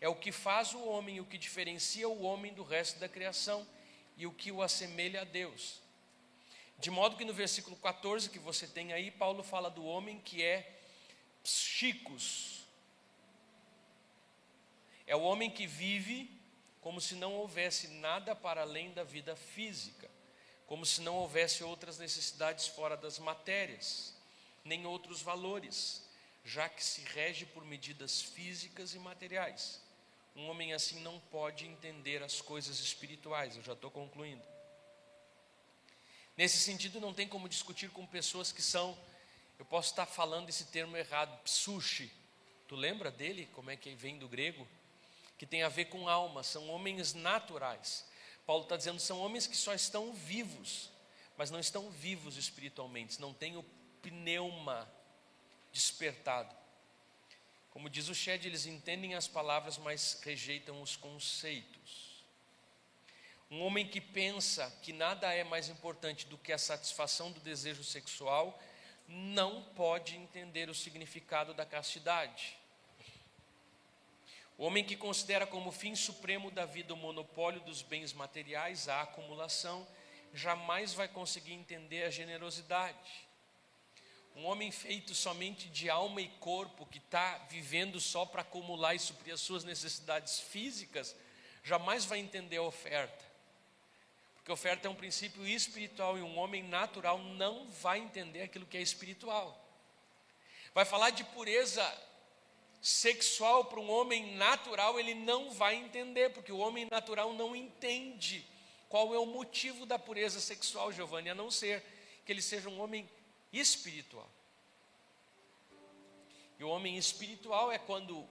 É o que faz o homem, o que diferencia o homem do resto da criação e o que o assemelha a Deus. De modo que no versículo 14 que você tem aí, Paulo fala do homem que é psicos. É o homem que vive como se não houvesse nada para além da vida física, como se não houvesse outras necessidades fora das matérias, nem outros valores, já que se rege por medidas físicas e materiais. Um homem assim não pode entender as coisas espirituais. Eu já estou concluindo. Nesse sentido, não tem como discutir com pessoas que são, eu posso estar falando esse termo errado, psushi. Tu lembra dele? Como é que vem do grego? Que tem a ver com alma, são homens naturais. Paulo está dizendo são homens que só estão vivos, mas não estão vivos espiritualmente, não têm o pneuma despertado. Como diz o Shed, eles entendem as palavras, mas rejeitam os conceitos. Um homem que pensa que nada é mais importante do que a satisfação do desejo sexual, não pode entender o significado da castidade. O homem que considera como fim supremo da vida o monopólio dos bens materiais, a acumulação, jamais vai conseguir entender a generosidade. Um homem feito somente de alma e corpo, que está vivendo só para acumular e suprir as suas necessidades físicas, jamais vai entender a oferta. Porque a oferta é um princípio espiritual e um homem natural não vai entender aquilo que é espiritual. Vai falar de pureza sexual para um homem natural, ele não vai entender, porque o homem natural não entende qual é o motivo da pureza sexual, Giovanni, a não ser que ele seja um homem espiritual. E o homem espiritual é quando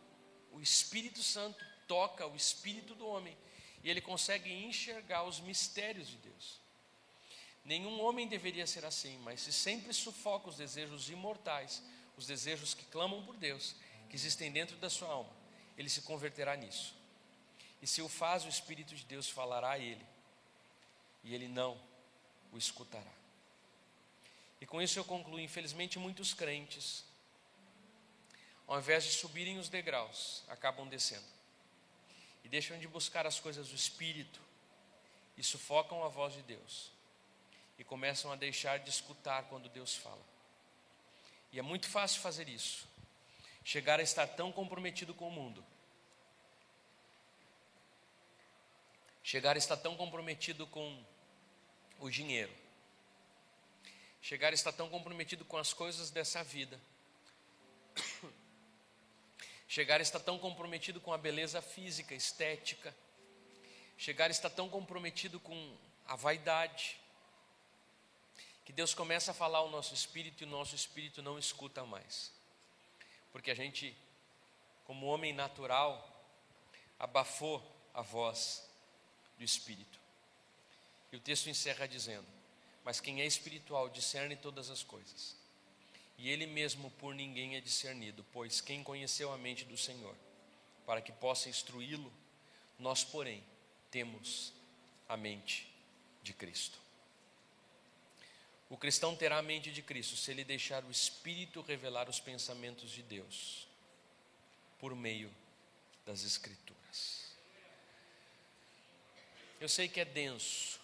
o Espírito Santo toca o espírito do homem e ele consegue enxergar os mistérios de Deus. Nenhum homem deveria ser assim, mas se sempre sufoca os desejos imortais, os desejos que clamam por Deus, que existem dentro da sua alma, ele se converterá nisso. E se o faz, o Espírito de Deus falará a ele, e ele não o escutará. E com isso eu concluo: infelizmente, muitos crentes, ao invés de subirem os degraus, acabam descendo e deixam de buscar as coisas do Espírito e sufocam a voz de Deus e começam a deixar de escutar quando Deus fala. E é muito fácil fazer isso, chegar a estar tão comprometido com o mundo, chegar a estar tão comprometido com o dinheiro, chegar a estar tão comprometido com as coisas dessa vida, chegar a estar tão comprometido com a beleza física, estética, chegar a estar tão comprometido com a vaidade, que Deus começa a falar ao nosso espírito e o nosso espírito não escuta mais, porque a gente, como homem natural, abafou a voz do espírito. E o texto encerra dizendo: mas quem é espiritual discerne todas as coisas. E ele mesmo por ninguém é discernido, pois quem conheceu a mente do Senhor, para que possa instruí-lo, nós, porém, temos a mente de Cristo. O cristão terá a mente de Cristo se ele deixar o Espírito revelar os pensamentos de Deus por meio das Escrituras. Eu sei que é denso,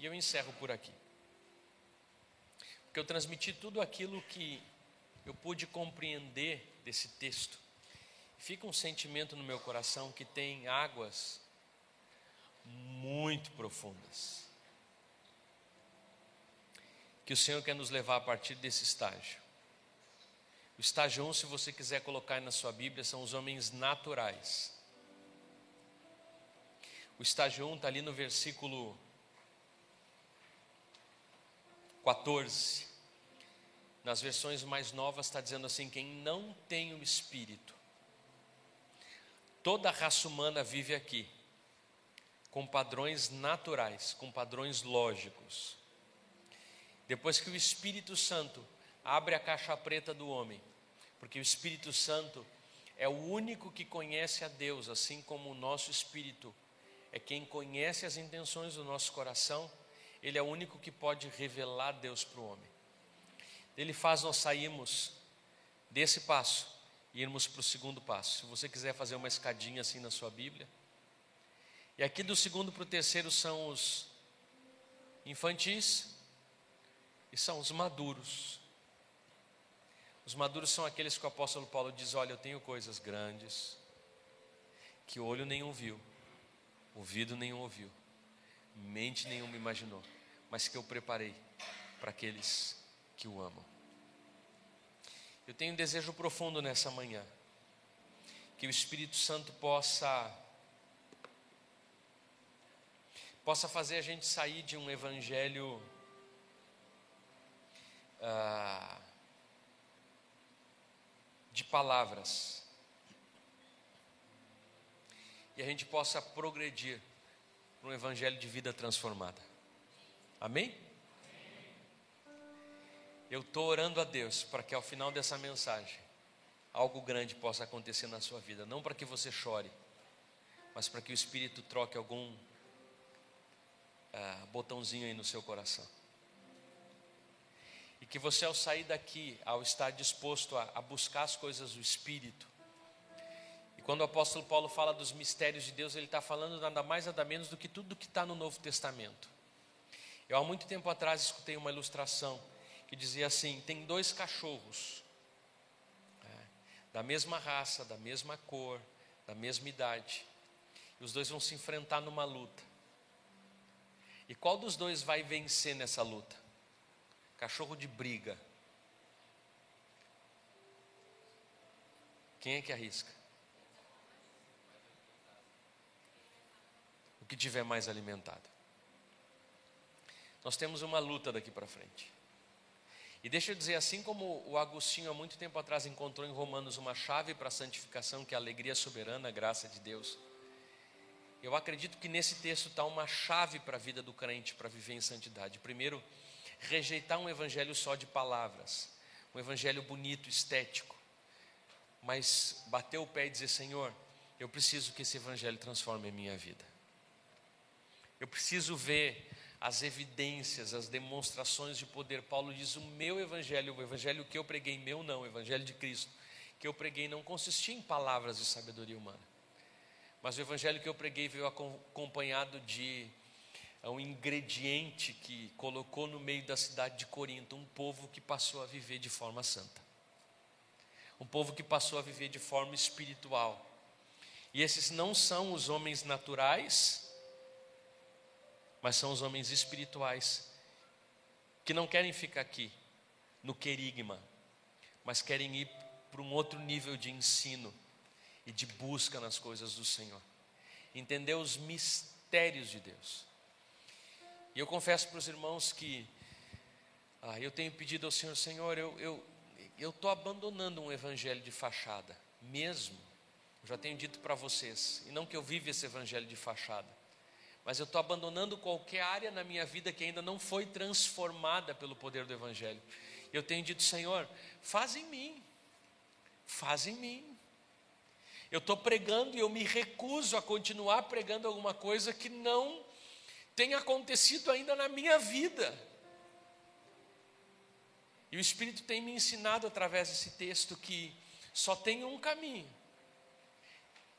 e eu encerro por aqui. Porque eu transmiti tudo aquilo que eu pude compreender desse texto. Fica um sentimento no meu coração que tem águas muito profundas. Que o Senhor quer nos levar a partir desse estágio. O estágio 1, um, se você quiser colocar na sua Bíblia, são os homens naturais. O estágio 1 um está ali no versículo 14. Nas versões mais novas está dizendo assim: quem não tem o Espírito. Toda a raça humana vive aqui, com padrões naturais, com padrões lógicos. Depois que o Espírito Santo abre a caixa preta do homem, porque o Espírito Santo é o único que conhece a Deus, assim como o nosso espírito é quem conhece as intenções do nosso coração ele é o único que pode revelar Deus para o homem. Ele faz nós sairmos desse passo e irmos para o segundo passo. Se você quiser fazer uma escadinha assim na sua Bíblia. E aqui do segundo para o terceiro são os infantis e são os maduros. Os maduros são aqueles que o apóstolo Paulo diz: Olha, eu tenho coisas grandes que olho nenhum viu, ouvido nenhum ouviu, mente nenhuma imaginou, mas que eu preparei para aqueles que o amam. Eu tenho um desejo profundo nessa manhã, que o Espírito Santo possa possa fazer a gente sair de um evangelho ah, de palavras e a gente possa progredir para um evangelho de vida transformada. Amém? Eu estou orando a Deus para que ao final dessa mensagem algo grande possa acontecer na sua vida, não para que você chore, mas para que o Espírito troque algum ah, botãozinho aí no seu coração. E que você, ao sair daqui, ao estar disposto a, a buscar as coisas do Espírito, E quando o apóstolo Paulo fala dos mistérios de Deus, ele está falando nada mais, nada menos do que tudo que está no Novo Testamento. Eu há muito tempo atrás escutei uma ilustração que dizia assim: tem dois cachorros, é, da mesma raça, da mesma cor, da mesma idade, e os dois vão se enfrentar numa luta. E qual dos dois vai vencer nessa luta? Cachorro de briga. Quem é que arrisca? Que tiver mais alimentado. Nós temos uma luta daqui para frente. E deixa eu dizer, assim como o Agostinho há muito tempo atrás encontrou em Romanos uma chave para a santificação, que é a alegria soberana, a graça de Deus, eu acredito que nesse texto está uma chave para a vida do crente para viver em santidade. Primeiro, rejeitar um evangelho só de palavras, um evangelho bonito, estético, mas bater o pé e dizer: Senhor, eu preciso que esse evangelho transforme a minha vida. Eu preciso ver as evidências, as demonstrações de poder. Paulo diz: o meu evangelho, o evangelho que eu preguei, meu não, o evangelho de Cristo, que eu preguei não consistia em palavras de sabedoria humana, mas o evangelho que eu preguei veio acompanhado de é um ingrediente que colocou no meio da cidade de Corinto um povo que passou a viver de forma santa, um povo que passou a viver de forma espiritual. E esses não são os homens naturais, mas são os homens espirituais que não querem ficar aqui no querigma, mas querem ir para um outro nível de ensino e de busca nas coisas do Senhor, entender os mistérios de Deus. E eu confesso para os irmãos que ah, eu tenho pedido ao Senhor, Senhor, eu eu eu estou abandonando um evangelho de fachada, mesmo. Eu já tenho dito para vocês, e não que eu vive esse evangelho de fachada, mas eu estou abandonando qualquer área na minha vida que ainda não foi transformada pelo poder do Evangelho. Eu tenho dito, Senhor, faz em mim, faz em mim. Eu estou pregando e eu me recuso a continuar pregando alguma coisa que não tem acontecido ainda na minha vida. E o Espírito tem me ensinado através desse texto que só tem um caminho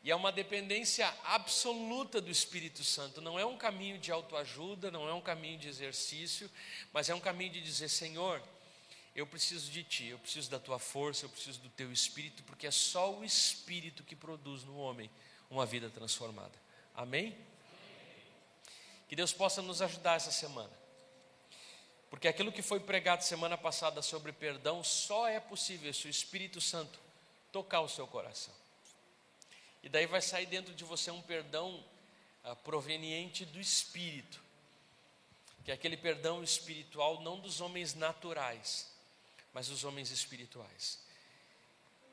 e é uma dependência absoluta do Espírito Santo. Não é um caminho de autoajuda, não é um caminho de exercício, mas é um caminho de dizer: Senhor, eu preciso de Ti, eu preciso da Tua força, eu preciso do Teu Espírito, porque é só o Espírito que produz no homem uma vida transformada. Amém? Que Deus possa nos ajudar essa semana. Porque aquilo que foi pregado semana passada sobre perdão só é possível se o Espírito Santo tocar o seu coração. E daí vai sair dentro de você um perdão ah, proveniente do Espírito, que é aquele perdão espiritual não dos homens naturais, mas dos homens espirituais.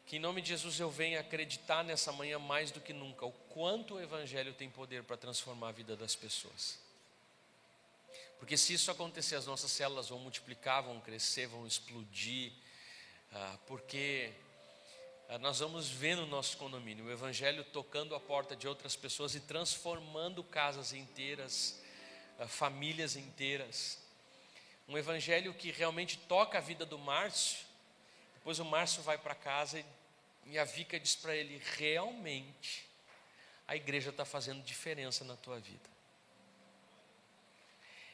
Que em nome de Jesus eu venha acreditar nessa manhã mais do que nunca o quanto o Evangelho tem poder para transformar a vida das pessoas. Porque se isso acontecer, as nossas células vão multiplicar, vão crescer, vão explodir, ah, porque nós vamos ver no nosso condomínio o Evangelho tocando a porta de outras pessoas e transformando casas inteiras, ah, famílias inteiras. Um Evangelho que realmente toca a vida do Márcio. Depois o Márcio vai para casa e a Vica diz para ele: realmente, a igreja está fazendo diferença na tua vida.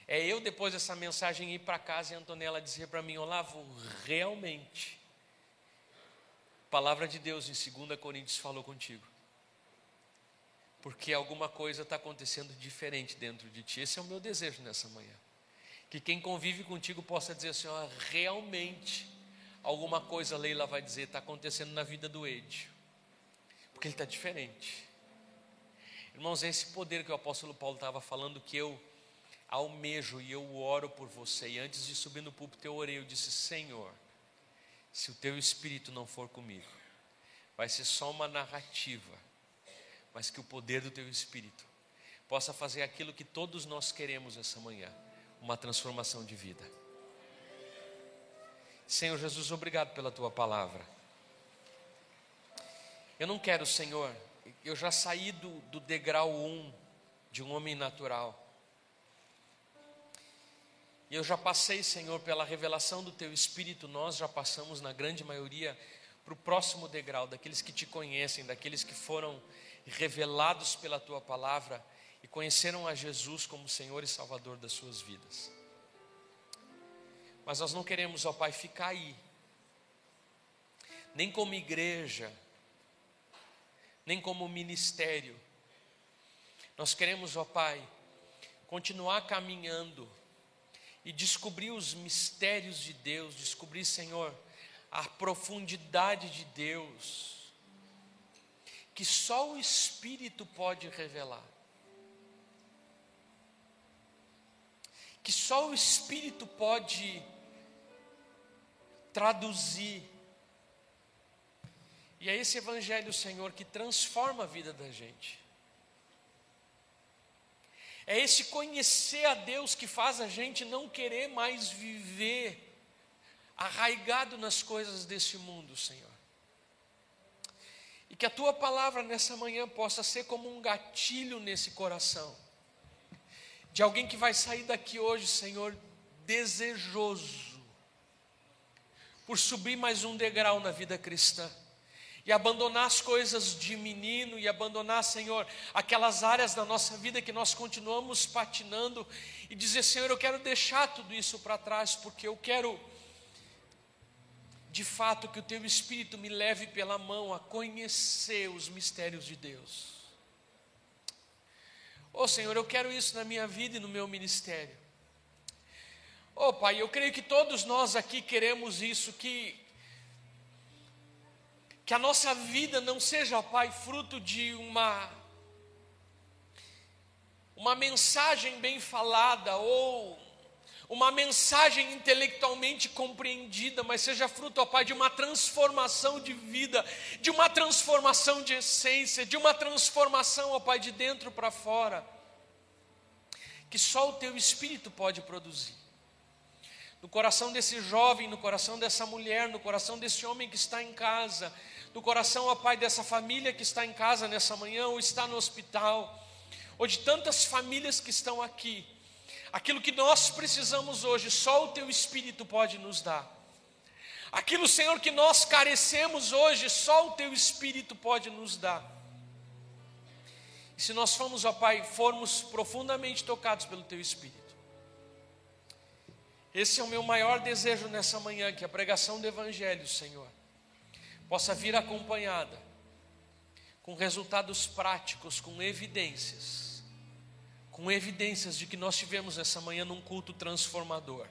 É eu, depois dessa mensagem, ir para casa e a Antonella dizer para mim: Olavo, realmente palavra de Deus em 2 Coríntios falou contigo. Porque alguma coisa está acontecendo diferente dentro de ti. Esse é o meu desejo nessa manhã. Que quem convive contigo possa dizer assim: ó, realmente, alguma coisa, Leila vai dizer, está acontecendo na vida do Ed. Porque ele está diferente. Irmãos, é esse poder que o apóstolo Paulo estava falando que eu almejo e eu oro por você. E antes de subir no púlpito, eu orei, eu disse: Senhor, se o teu espírito não for comigo, vai ser só uma narrativa, mas que o poder do teu espírito possa fazer aquilo que todos nós queremos essa manhã uma transformação de vida. Senhor Jesus, obrigado pela tua palavra. Eu não quero, Senhor, eu já saí do, do degrau 1 um de um homem natural. Eu já passei, Senhor, pela revelação do Teu Espírito, nós já passamos, na grande maioria, para o próximo degrau, daqueles que te conhecem, daqueles que foram revelados pela tua palavra e conheceram a Jesus como Senhor e Salvador das suas vidas. Mas nós não queremos, ó Pai, ficar aí, nem como igreja, nem como ministério. Nós queremos, ó Pai, continuar caminhando e descobrir os mistérios de Deus, descobrir, Senhor, a profundidade de Deus, que só o Espírito pode revelar. Que só o Espírito pode traduzir. E é esse Evangelho, Senhor, que transforma a vida da gente. É esse conhecer a Deus que faz a gente não querer mais viver arraigado nas coisas desse mundo, Senhor. E que a tua palavra nessa manhã possa ser como um gatilho nesse coração, de alguém que vai sair daqui hoje, Senhor, desejoso por subir mais um degrau na vida cristã e abandonar as coisas de menino e abandonar, Senhor, aquelas áreas da nossa vida que nós continuamos patinando e dizer, Senhor, eu quero deixar tudo isso para trás porque eu quero de fato que o teu espírito me leve pela mão a conhecer os mistérios de Deus. Oh Senhor, eu quero isso na minha vida e no meu ministério. Oh Pai, eu creio que todos nós aqui queremos isso, que que a nossa vida não seja, Pai, fruto de uma uma mensagem bem falada ou uma mensagem intelectualmente compreendida, mas seja fruto, ó Pai, de uma transformação de vida, de uma transformação de essência, de uma transformação, ó Pai, de dentro para fora, que só o Teu Espírito pode produzir. No coração desse jovem, no coração dessa mulher, no coração desse homem que está em casa, no coração, ó Pai, dessa família que está em casa nessa manhã ou está no hospital, ou de tantas famílias que estão aqui. Aquilo que nós precisamos hoje, só o Teu Espírito pode nos dar. Aquilo, Senhor, que nós carecemos hoje, só o Teu Espírito pode nos dar. E se nós formos, ó Pai, formos profundamente tocados pelo Teu Espírito, esse é o meu maior desejo nessa manhã, que a pregação do Evangelho, Senhor, possa vir acompanhada com resultados práticos, com evidências, com evidências de que nós tivemos essa manhã num culto transformador.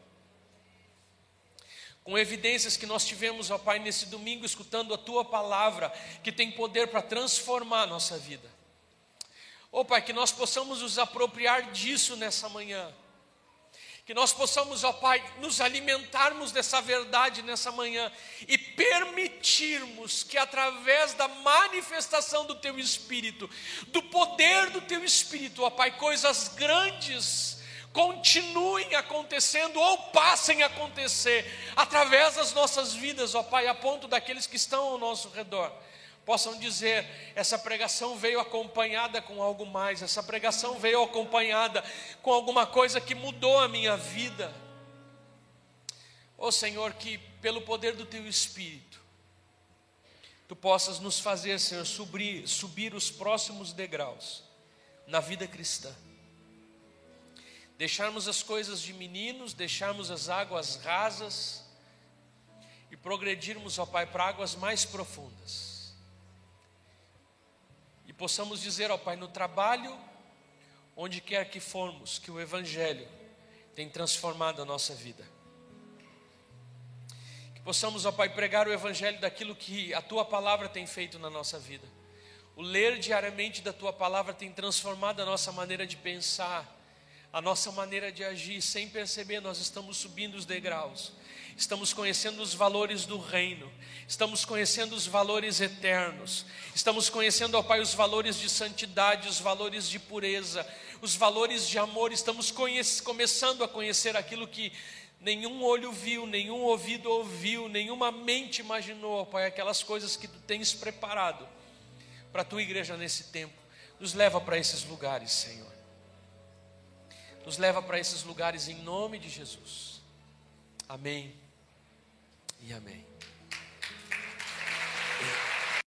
Com evidências que nós tivemos, ó Pai, nesse domingo, escutando a Tua palavra, que tem poder para transformar a nossa vida. Ó Pai, que nós possamos nos apropriar disso nessa manhã que nós possamos, ó Pai, nos alimentarmos dessa verdade nessa manhã e permitirmos que através da manifestação do Teu Espírito, do poder do Teu Espírito, ó Pai, coisas grandes continuem acontecendo ou passem a acontecer através das nossas vidas, ó Pai, a ponto daqueles que estão ao nosso redor possam dizer: essa pregação veio acompanhada com algo mais, essa pregação veio acompanhada com alguma coisa que mudou a minha vida. Ó oh, Senhor, que pelo poder do Teu Espírito, Tu possas nos fazer, Senhor, subir, subir os próximos degraus na vida cristã. Deixarmos as coisas de meninos, deixarmos as águas rasas e progredirmos, ó Pai, para águas mais profundas e possamos dizer ao Pai, no trabalho, onde quer que formos, que o Evangelho tem transformado a nossa vida. Que possamos, ó Pai, pregar o Evangelho daquilo que a Tua palavra tem feito na nossa vida. O ler diariamente da Tua palavra tem transformado a nossa maneira de pensar, a nossa maneira de agir, sem perceber, nós estamos subindo os degraus estamos conhecendo os valores do reino, estamos conhecendo os valores eternos, estamos conhecendo, ó Pai, os valores de santidade, os valores de pureza, os valores de amor, estamos começando a conhecer aquilo que nenhum olho viu, nenhum ouvido ouviu, nenhuma mente imaginou, ó Pai, aquelas coisas que tu tens preparado para a tua igreja nesse tempo. Nos leva para esses lugares, Senhor. Nos leva para esses lugares em nome de Jesus. Amém e amém.